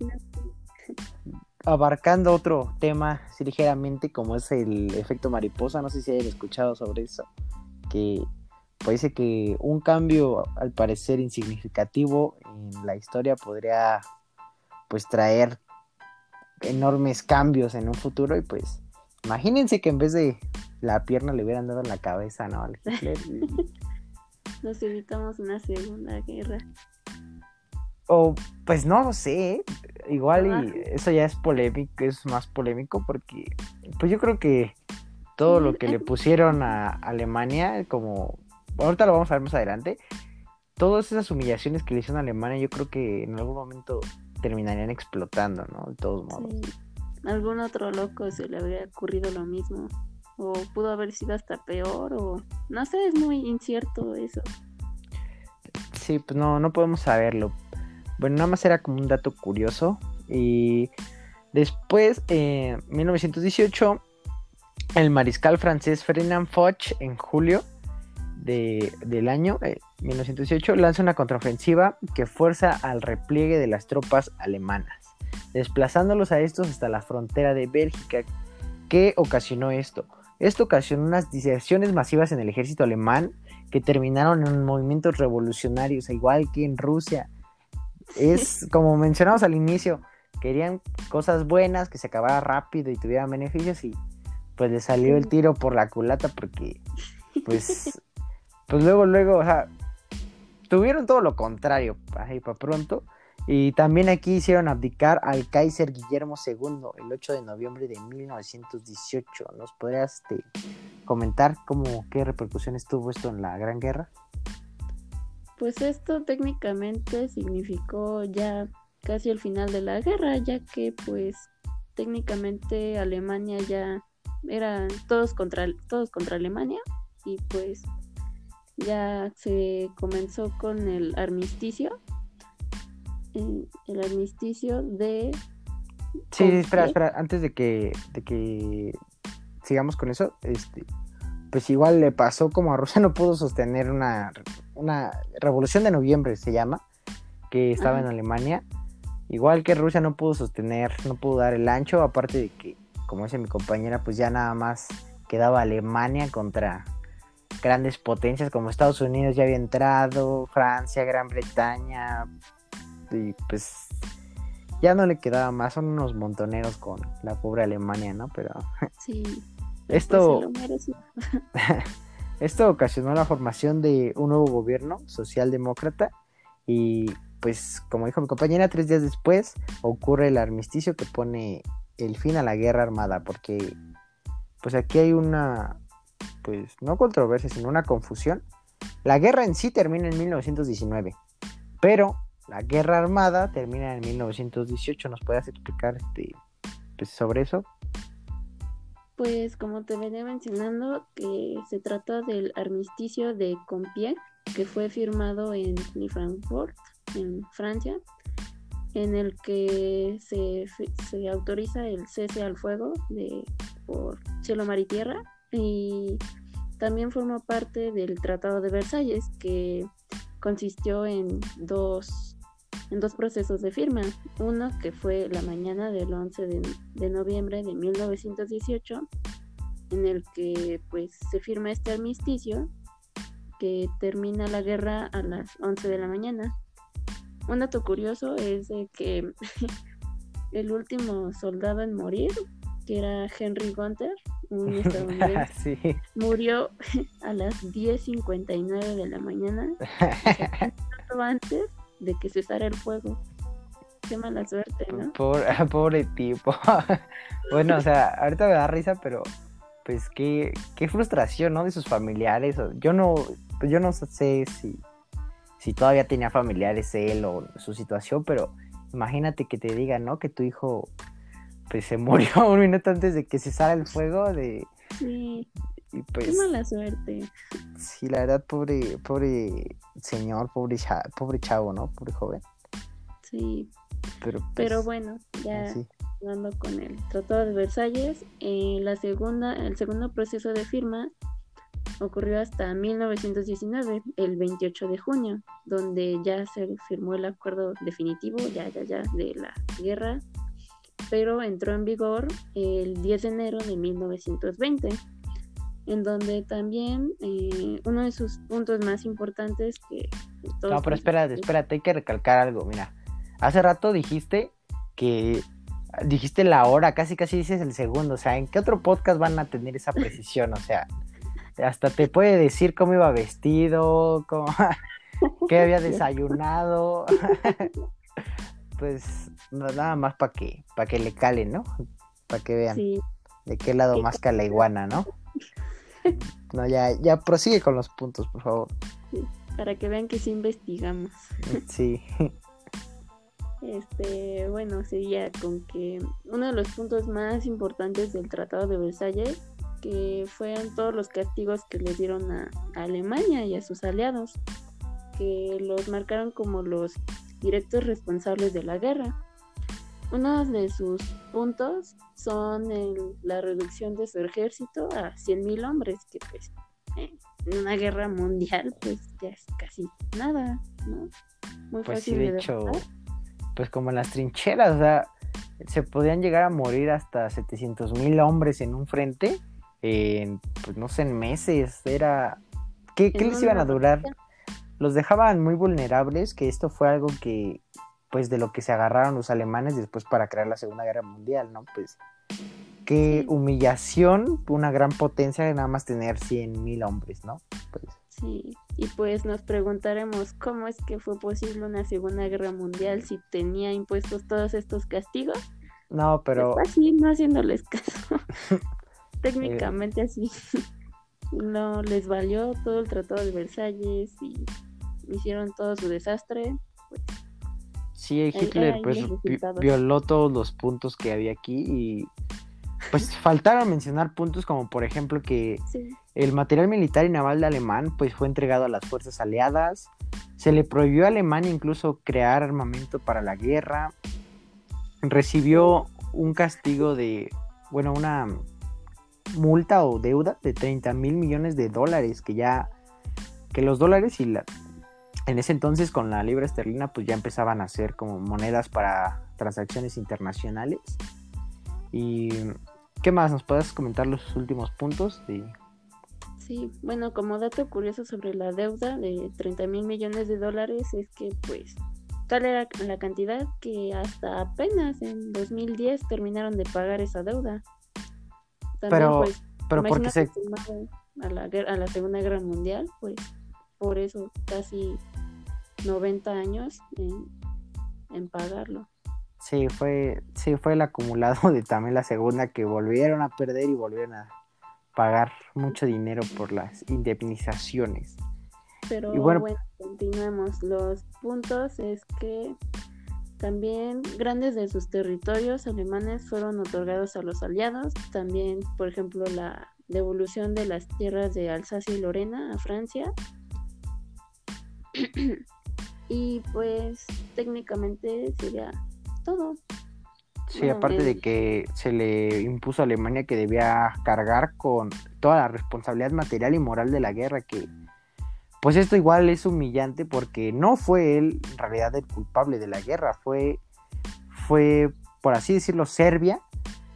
abarcando otro tema así ligeramente como es el efecto mariposa, no sé si hayan escuchado sobre eso, que parece que un cambio al parecer insignificativo en la historia podría pues traer enormes cambios en un futuro y pues imagínense que en vez de la pierna le hubieran dado en la cabeza, ¿no? Al Hitler. Nos evitamos una segunda guerra. O pues no lo sé, igual y eso ya es polémico, es más polémico porque pues yo creo que todo lo que le pusieron a Alemania como ahorita lo vamos a ver más adelante, todas esas humillaciones que le hicieron a Alemania, yo creo que en algún momento terminarían explotando, ¿no? De todos modos. Algún otro loco se le habría ocurrido lo mismo. O pudo haber sido hasta peor, o no sé, es muy incierto eso. Sí, pues no, no podemos saberlo. Bueno, nada más era como un dato curioso. Y después, en 1918, el mariscal francés Ferdinand Foch, en julio, del año 1918 eh, lanza una contraofensiva que fuerza al repliegue de las tropas alemanas, desplazándolos a estos hasta la frontera de Bélgica. ¿Qué ocasionó esto? Esto ocasionó unas diserciones masivas en el ejército alemán que terminaron en movimientos revolucionarios, igual que en Rusia. Es como mencionamos al inicio, querían cosas buenas, que se acabara rápido y tuvieran beneficios y pues le salió el tiro por la culata porque pues pues luego, luego, o sea, tuvieron todo lo contrario, ahí para pronto. Y también aquí hicieron abdicar al Kaiser Guillermo II el 8 de noviembre de 1918. ¿Nos podrías este, comentar cómo, qué repercusiones tuvo esto en la Gran Guerra? Pues esto técnicamente significó ya casi el final de la guerra, ya que pues técnicamente Alemania ya eran todos contra todos contra Alemania y pues ya se comenzó con el armisticio. Eh, el armisticio de... Sí, espera, espera, antes de que, de que sigamos con eso, este, pues igual le pasó como a Rusia no pudo sostener una, una revolución de noviembre, se llama, que estaba en Alemania. Igual que Rusia no pudo sostener, no pudo dar el ancho, aparte de que, como dice mi compañera, pues ya nada más quedaba Alemania contra grandes potencias como Estados Unidos ya había entrado, Francia, Gran Bretaña, y pues ya no le quedaba más, son unos montoneros con la pobre Alemania, ¿no? Pero sí, esto, esto ocasionó la formación de un nuevo gobierno socialdemócrata y pues como dijo mi compañera, tres días después ocurre el armisticio que pone el fin a la guerra armada, porque pues aquí hay una, pues no controversia, sino una confusión. La guerra en sí termina en 1919, pero la guerra armada termina en 1918. ¿Nos puedes explicar este, pues, sobre eso? Pues como te venía mencionando, que se trata del armisticio de Compiègne, que fue firmado en Frankfurt, en Francia, en el que se, se, autoriza el cese al fuego de, por cielo, mar y tierra y también formó parte del Tratado de Versalles que consistió en dos, en dos procesos de firma. Uno que fue la mañana del 11 de, de noviembre de 1918 en el que pues se firma este armisticio que termina la guerra a las 11 de la mañana un dato curioso es de que el último soldado en morir, que era Henry Gunther, un estadounidense, murió a las 10.59 de la mañana, antes de que cesara el fuego. Qué mala suerte, ¿no? Pobre, tipo. bueno, o sea, ahorita me da risa, pero pues qué, qué frustración, ¿no? De sus familiares. Yo no, yo no sé si si todavía tenía familiares él o su situación, pero imagínate que te digan, ¿no? Que tu hijo pues se murió un minuto antes de que cesara el fuego de... Sí. Y pues, Qué mala suerte. Sí, la verdad, pobre, pobre señor, pobre, pobre chavo, ¿no? Pobre joven. Sí. Pero, pero pues, bueno, ya hablando con el Tratado de Versalles, eh, la segunda, el segundo proceso de firma ocurrió hasta 1919, el 28 de junio, donde ya se firmó el acuerdo definitivo, ya, ya, ya, de la guerra, pero entró en vigor el 10 de enero de 1920, en donde también eh, uno de sus puntos más importantes que... No, pero espérate, espérate, hay que recalcar algo, mira, hace rato dijiste que dijiste la hora, casi casi dices el segundo, o sea, ¿en qué otro podcast van a tener esa precisión? O sea, hasta te puede decir cómo iba vestido, cómo, qué había desayunado. pues nada más para que, para que le calen, ¿no? Para que vean de qué lado más que la iguana, ¿no? No, ya, ya prosigue con los puntos, por favor. para que vean que sí investigamos. Sí. Este, bueno, sería con que uno de los puntos más importantes del Tratado de Versalles que fueron todos los castigos que le dieron a, Alemania y a sus aliados, que los marcaron como los directos responsables de la guerra. Uno de sus puntos son la reducción de su ejército a 100.000 hombres, que pues en una guerra mundial pues ya es casi nada, ¿no? Muy pues fácil de, hecho, pues como en las trincheras, o sea, se podían llegar a morir hasta 700.000 hombres en un frente en, pues no sé, en meses, era... ¿Qué, les iban a durar? Los dejaban muy vulnerables, que esto fue algo que, pues de lo que se agarraron los alemanes después para crear la Segunda Guerra Mundial, ¿no? Pues qué humillación, una gran potencia de nada más tener 100 mil hombres, ¿no? Pues. Sí, y pues nos preguntaremos cómo es que fue posible una Segunda Guerra Mundial si tenía impuestos todos estos castigos. No, pero... Pues así, no haciéndoles caso. técnicamente así. no les valió todo el Tratado de Versalles y hicieron todo su desastre. Pues, sí, Hitler pues, violó todos los puntos que había aquí y pues faltaron mencionar puntos como por ejemplo que el material militar y naval de Alemán pues fue entregado a las fuerzas aliadas, se le prohibió a Alemania incluso crear armamento para la guerra, recibió un castigo de, bueno, una multa o deuda de 30 mil millones de dólares, que ya, que los dólares y la, en ese entonces con la libra esterlina pues ya empezaban a ser como monedas para transacciones internacionales. Y ¿qué más? ¿Nos puedes comentar los últimos puntos? Sí, bueno, como dato curioso sobre la deuda de 30 mil millones de dólares es que pues tal era la cantidad que hasta apenas en 2010 terminaron de pagar esa deuda pero, pues, pero porque se... A la, a la Segunda Guerra Mundial, pues por eso casi 90 años en, en pagarlo. Sí, fue, sí, fue el acumulado de también la segunda que volvieron a perder y volvieron a pagar mucho dinero por las indemnizaciones. Pero bueno, continuemos. Los puntos es que también grandes de sus territorios alemanes fueron otorgados a los aliados. También, por ejemplo, la devolución de las tierras de Alsacia y Lorena a Francia. y pues técnicamente sería todo. Sí, aparte de que se le impuso a Alemania que debía cargar con toda la responsabilidad material y moral de la guerra, que pues esto igual es humillante porque no fue él en realidad el culpable de la guerra, fue, fue por así decirlo, Serbia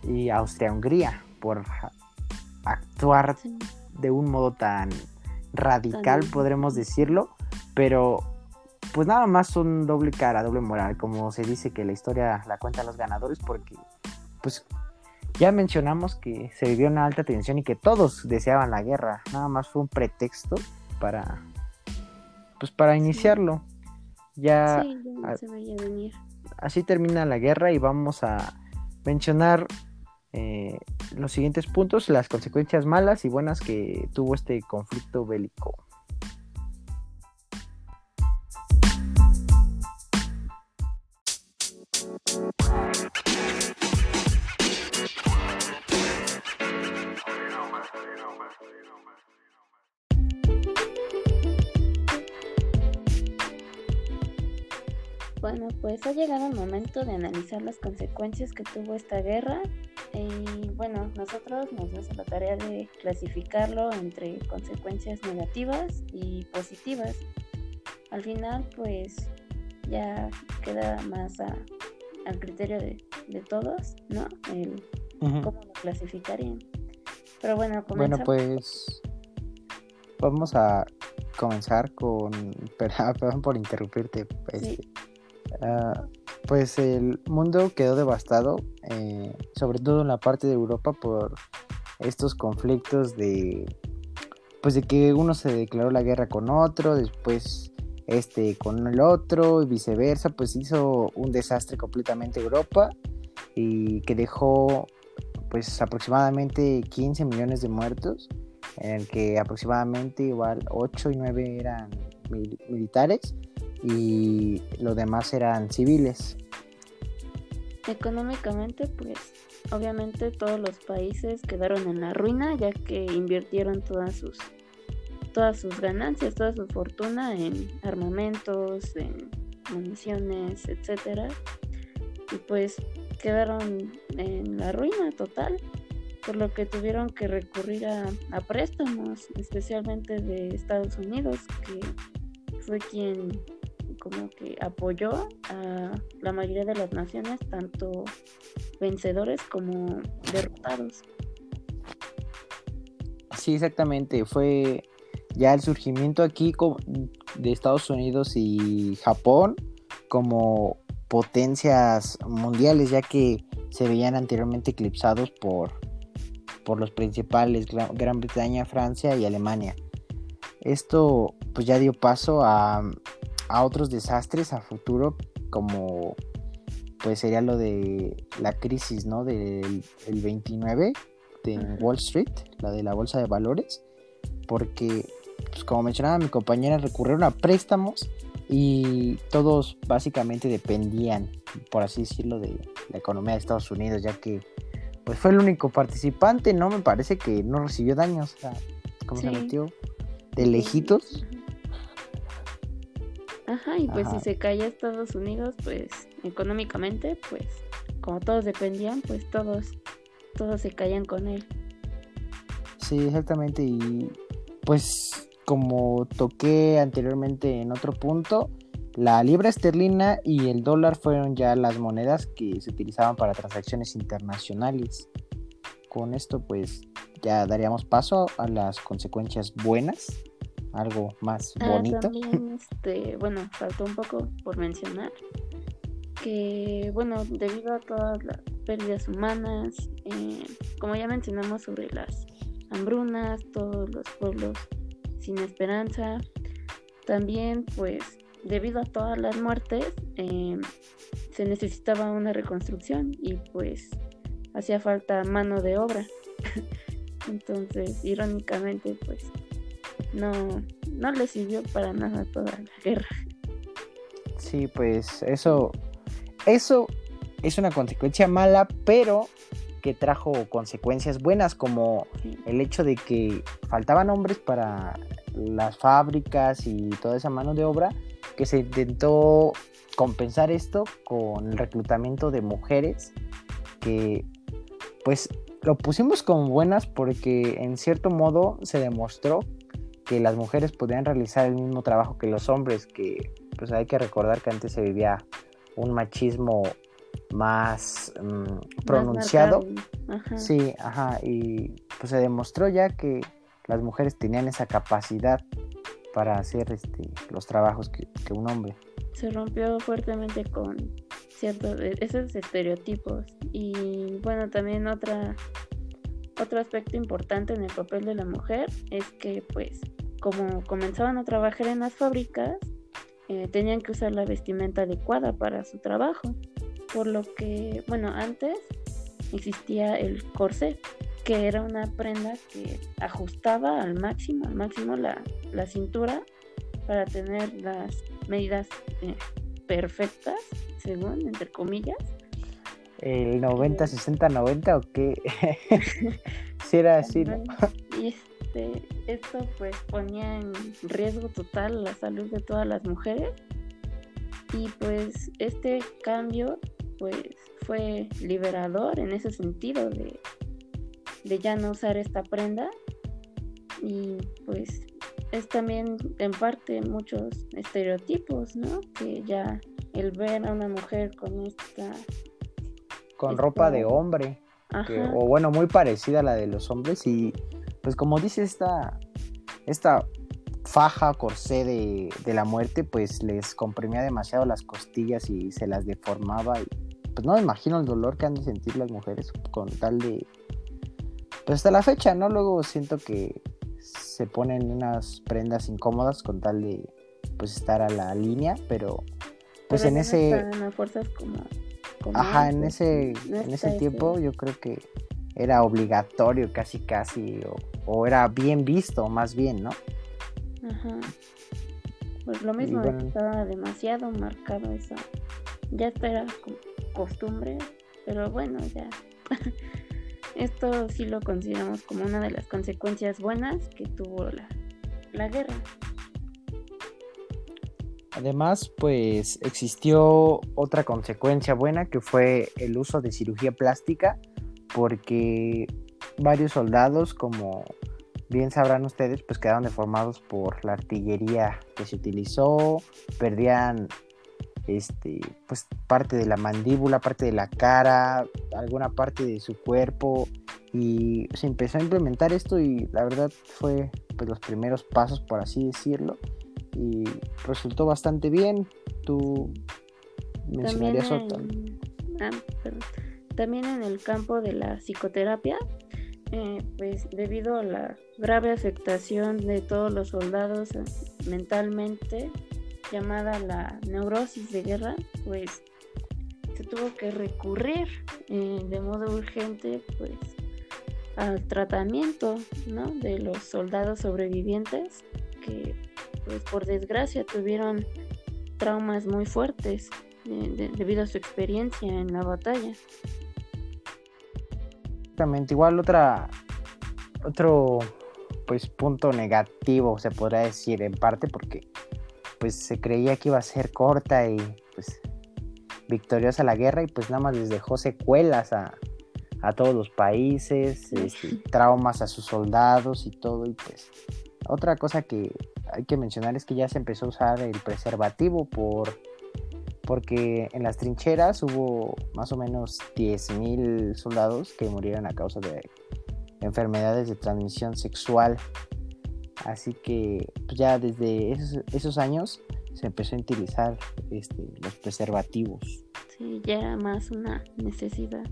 y Austria-Hungría por actuar de un modo tan radical, podremos decirlo, pero pues nada más son doble cara, doble moral, como se dice que la historia la cuentan los ganadores, porque pues ya mencionamos que se vivió una alta tensión y que todos deseaban la guerra, nada más fue un pretexto para pues para iniciarlo. Ya, se veía venir. Así termina la guerra y vamos a mencionar eh, los siguientes puntos, las consecuencias malas y buenas que tuvo este conflicto bélico. Bueno, pues ha llegado el momento de analizar las consecuencias que tuvo esta guerra y bueno, nosotros nos dimos la tarea de clasificarlo entre consecuencias negativas y positivas. Al final, pues ya queda más al criterio de, todos, ¿no? El cómo lo clasificarían. Pero bueno, comenzamos. Bueno, pues vamos a comenzar con. Perdón por interrumpirte. Este, Ah, pues el mundo quedó devastado, eh, sobre todo en la parte de Europa por estos conflictos de pues de que uno se declaró la guerra con otro, después este con el otro y viceversa, pues hizo un desastre completamente Europa y que dejó pues aproximadamente 15 millones de muertos, en el que aproximadamente igual 8 y 9 eran militares y los demás eran civiles. Económicamente, pues obviamente todos los países quedaron en la ruina ya que invirtieron todas sus todas sus ganancias, toda su fortuna en armamentos, en municiones, etcétera. Y pues quedaron en la ruina total, por lo que tuvieron que recurrir a, a préstamos, especialmente de Estados Unidos, que fue quien como que apoyó a la mayoría de las naciones, tanto vencedores como derrotados. Sí, exactamente. Fue ya el surgimiento aquí de Estados Unidos y Japón como potencias mundiales, ya que se veían anteriormente eclipsados por, por los principales Gran Bretaña, Francia y Alemania. Esto pues ya dio paso a a otros desastres a futuro como pues sería lo de la crisis ¿no? del 29 de Wall Street, la de la bolsa de valores, porque pues como mencionaba mi compañera, recurrieron a préstamos y todos básicamente dependían, por así decirlo, de la economía de Estados Unidos, ya que pues fue el único participante, ¿no? Me parece que no recibió daños, o sea, como se metió de lejitos. Ajá, y pues si se caía Estados Unidos, pues económicamente, pues como todos dependían, pues todos, todos se caían con él. Sí, exactamente, y pues como toqué anteriormente en otro punto, la libra esterlina y el dólar fueron ya las monedas que se utilizaban para transacciones internacionales. Con esto pues ya daríamos paso a las consecuencias buenas algo más ah, bonito. también, este, bueno, faltó un poco por mencionar que, bueno, debido a todas las pérdidas humanas, eh, como ya mencionamos sobre las hambrunas, todos los pueblos sin esperanza, también pues debido a todas las muertes em, se necesitaba una reconstrucción y pues hacía falta mano de obra. Entonces, irónicamente, pues no, no le sirvió para nada toda la guerra. Sí, pues eso, eso es una consecuencia mala, pero que trajo consecuencias buenas, como el hecho de que faltaban hombres para las fábricas y toda esa mano de obra, que se intentó compensar esto con el reclutamiento de mujeres, que pues lo pusimos como buenas porque en cierto modo se demostró que las mujeres podían realizar el mismo trabajo que los hombres, que pues hay que recordar que antes se vivía un machismo más mm, pronunciado. Sí, ajá, y pues se demostró ya que las mujeres tenían esa capacidad para hacer este, los trabajos que, un hombre. Se rompió fuertemente con ciertos e, esos estereotipos y bueno también otra otro aspecto importante en el papel de la mujer es que pues como comenzaban a trabajar en las fábricas eh, tenían que usar la vestimenta adecuada para su trabajo por lo que, bueno, antes existía el corsé, que era una prenda que ajustaba al máximo, al máximo la, cintura para tener las medidas eh, perfectas, según, entre comillas. ¿El 90, 60, 90 o qué? si era así, ¿no? Este, esto pues ponía en riesgo total la salud de todas las mujeres. Y pues este cambio pues fue liberador en ese sentido de, de ya no usar esta prenda y pues es también en parte muchos estereotipos, ¿no? Que ya el ver a una mujer con esta... Con ropa de hombre, o bueno, muy parecida a la de los hombres y pues como dice esta, esta faja, corsé de, de la muerte, pues les comprimía demasiado las costillas y se las deformaba y pues no me imagino el dolor que han de sentir las mujeres con tal de... Pues hasta la fecha, ¿no? Luego siento que se ponen unas prendas incómodas con tal de pues estar a la línea, pero pues en ese... como, Ajá, en ese, en ese tiempo yo creo que era obligatorio casi casi o, o, era bien visto más bien, ¿no? Ajá. Pues lo mismo, estaba demasiado marcado eso. Ya era como costumbre, pero bueno, ya. Esto sí lo consideramos como una de las consecuencias buenas que tuvo la, la guerra. Además, pues existió otra consecuencia buena que fue el uso de cirugía plástica, porque varios soldados, como bien sabrán ustedes, pues quedaron deformados por la artillería que se utilizó, perdían este, pues parte de la mandíbula, parte de la cara, alguna parte de su cuerpo y se empezó a implementar esto y la verdad fue pues los primeros pasos por así decirlo y resultó bastante bien. Tú mencionarías otra. Ah, también en el campo de la psicoterapia, eh, pues debido a la grave afectación de todos los soldados mentalmente, llamada la neurosis de guerra, pues se tuvo que recurrir eh, de modo urgente pues al tratamiento ¿no? de los soldados sobrevivientes que pues por desgracia tuvieron traumas muy fuertes eh, debido a su experiencia en la batalla. Exactamente, igual otra otro pues punto negativo se podría decir en parte porque pues se creía que iba a ser corta y pues victoriosa la guerra y pues nada más les dejó secuelas a, todos los países, este, traumas a sus soldados y todo y pues otra cosa que hay que mencionar es que ya se empezó a usar el preservativo por porque en las trincheras hubo más o menos 10.000 soldados que murieron a causa de enfermedades de transmisión sexual Así que pues, ya desde esos, años se empezó a utilizar este, los preservativos. Sí, ya era más una necesidad.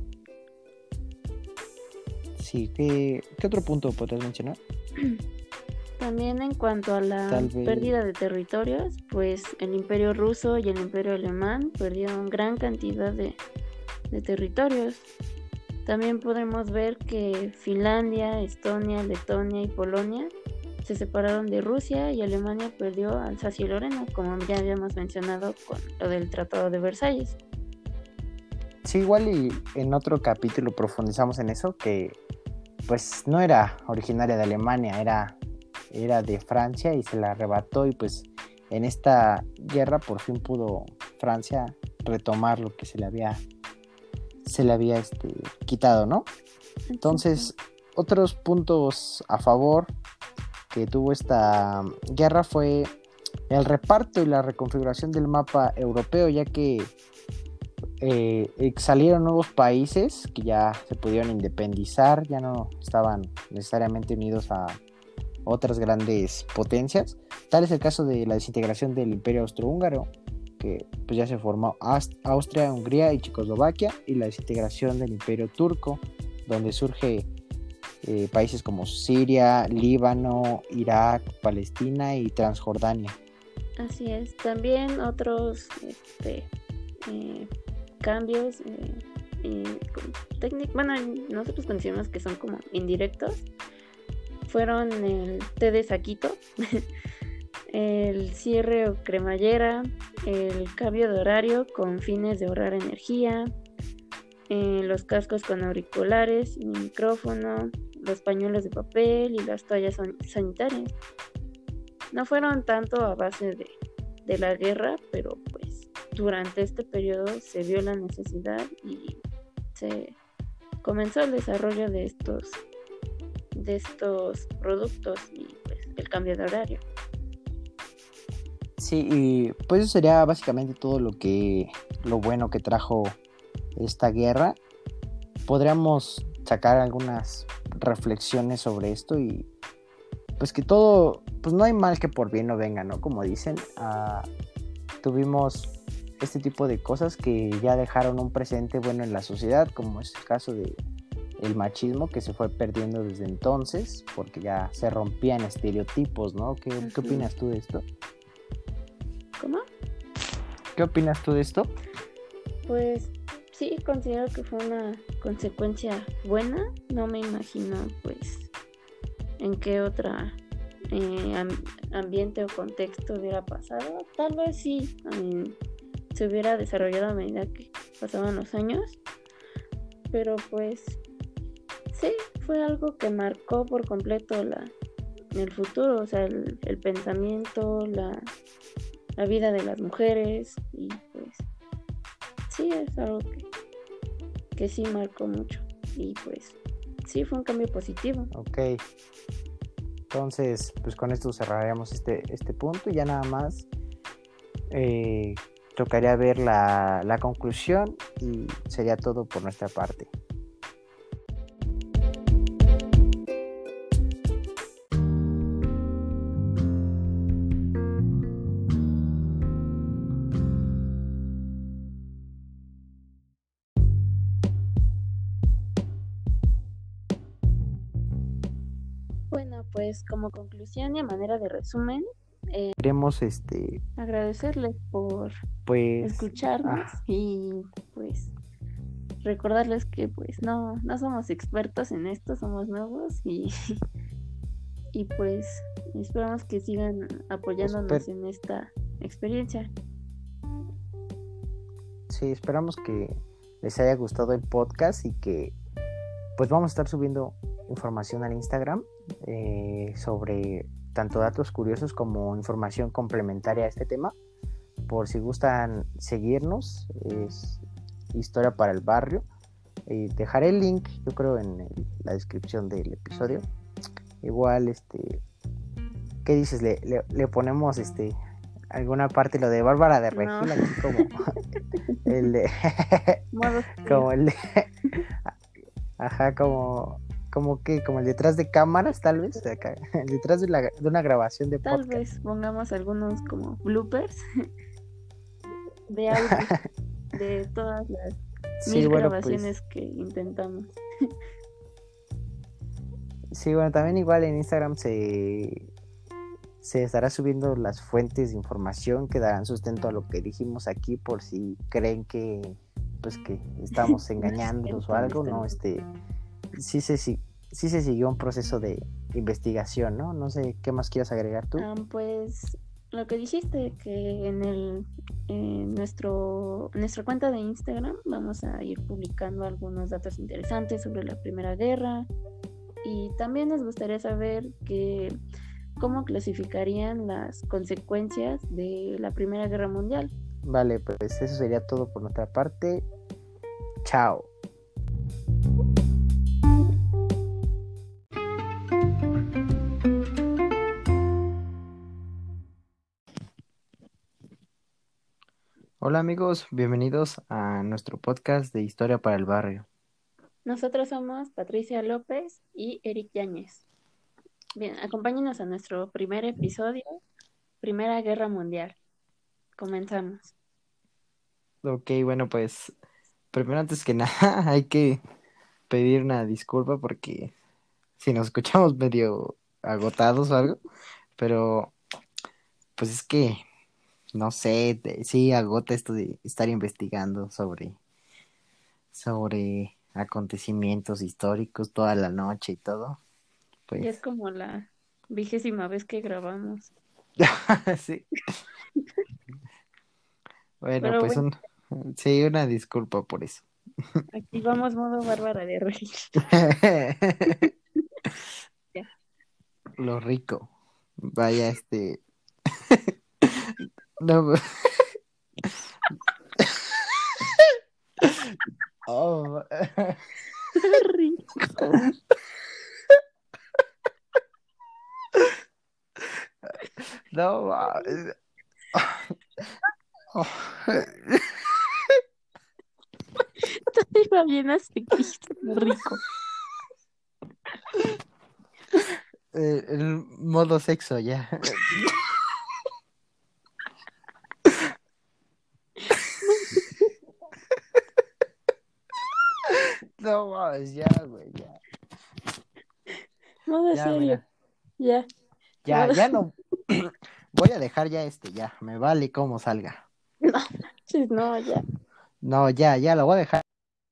Sí, ¿qué, otro punto podrías mencionar? También en cuanto a la pérdida de territorios, pues el imperio ruso y el imperio alemán perdieron gran cantidad de, de territorios. También podemos ver que Finlandia, Estonia, Letonia y Polonia se separaron de Rusia y Alemania perdió Alsacia y Lorena, como ya habíamos mencionado con lo del Tratado de Versalles. Sí, igual y en otro capítulo profundizamos en eso, que pues no era originaria de Alemania, era, era de Francia y se la arrebató y pues en esta guerra por fin pudo Francia retomar lo que se le había se le había este, quitado, ¿no? Entonces, otros puntos a favor que tuvo esta guerra fue el reparto y la reconfiguración del mapa europeo, ya que eh, salieron nuevos países que ya se pudieron independizar, ya no estaban necesariamente unidos a otras grandes potencias. Tal es el caso de la desintegración del imperio austrohúngaro, que pues ya se formó Austria, Hungría y Checoslovaquia, y la desintegración del imperio turco, donde surge eh, países como Siria, Líbano, Irak, Palestina y Transjordania. Así es, también otros este, eh, cambios eh, bueno, nosotros consideramos que son como indirectos, fueron el té de saquito, el cierre o cremallera, el cambio de horario con fines de ahorrar energía, los cascos con auriculares y micrófono, los pañuelos de papel y las toallas sanitarias. No fueron tanto a base de, de la guerra, pero pues durante este periodo se vio la necesidad y se comenzó el desarrollo de estos estos productos y pues el cambio de horario. Sí, y pues eso sería básicamente todo lo que lo bueno que trajo esta guerra. Podríamos sacar algunas reflexiones sobre esto y pues que todo, pues no hay mal que por bien no venga, ¿no? Como dicen, ah, tuvimos este tipo de cosas que ya dejaron un presente bueno en la sociedad, como es el caso de el machismo que se fue perdiendo desde entonces, porque ya se rompían estereotipos, ¿no? ¿Qué, ¿qué opinas tú de esto? ¿Cómo? ¿Qué opinas tú de esto? Pues sí, considero que fue una consecuencia buena. No me imagino, pues, en qué otra eh, ambiente o contexto hubiera pasado. Tal vez sí se hubiera desarrollado a medida que pasaban los años. Pero pues sí, fue algo que marcó por completo la, el futuro, o sea, el, pensamiento, la, la vida de las mujeres y pues sí es algo que que sí marcó mucho. Y pues sí, fue un cambio positivo. Ok. Entonces, pues con esto cerraríamos este, este punto y ya nada más eh, tocaría ver la, la conclusión y sería todo por nuestra parte. Pues como conclusión y a manera de resumen, eh, queremos este agradecerles por pues escucharnos ah. y pues recordarles que pues no, no somos expertos en esto, somos nuevos y, y pues esperamos que sigan apoyándonos en esta experiencia. Sí, esperamos que les haya gustado el podcast y que pues vamos a estar subiendo información al Instagram eh, sobre tanto datos curiosos como información complementaria a este tema. Por si gustan seguirnos, es Historia para el Barrio. Eh, dejaré el link, yo creo, en la descripción del episodio. Igual, este, ¿qué dices? Le, le, ponemos este alguna parte lo de Bárbara de Regil, aquí como el de como el de ajá, como como que como el detrás de cámaras tal vez acá, detrás de, la, de una grabación de tal vez pongamos algunos como bloopers de audio de todas las mil pues grabaciones que intentamos. Sí bueno también igual en Instagram se se estará subiendo las fuentes de información que darán sustento a lo que dijimos aquí por si creen que pues que estamos engañándolos o algo, no, este sí se sí, se siguió un proceso de investigación, ¿no? No sé qué más quieras agregar tú. Ah, pues lo que dijiste que en el en nuestro nuestra cuenta de Instagram vamos a ir publicando algunos datos interesantes sobre la Primera Guerra y también nos gustaría saber que cómo clasificarían las consecuencias de la Primera Guerra Mundial. Vale, pues eso sería todo por nuestra parte. Chao. Hola amigos, bienvenidos a nuestro podcast de Historia para el Barrio. Nosotros somos Patricia López y Eric Yáñez. Bien, acompáñenos a nuestro primer episodio, Primera Guerra Mundial. Comenzamos. Ok, bueno, pues primero antes que nada hay que pedir una disculpa porque si nos escuchamos medio agotados o algo, pero pues es que no sé, sí agota esto de estar investigando sobre sobre acontecimientos históricos toda la noche y todo. Pues... es como la vigésima vez que grabamos. sí. bueno, pues Un, sí, una disculpa por eso. Aquí vamos modo bárbara de reír. Lo rico. Vaya, este. no. Oh. Rico. No, oh. Te iba bien así, rico. Eh, el modo sexo, ya. No mames, ya, güey, ya. No, de ya, serio. Ya. Ya, ya no. Voy a dejar ya este, ya. Me vale cómo salga. No, no, ya. No, ya, ya lo voy a dejar.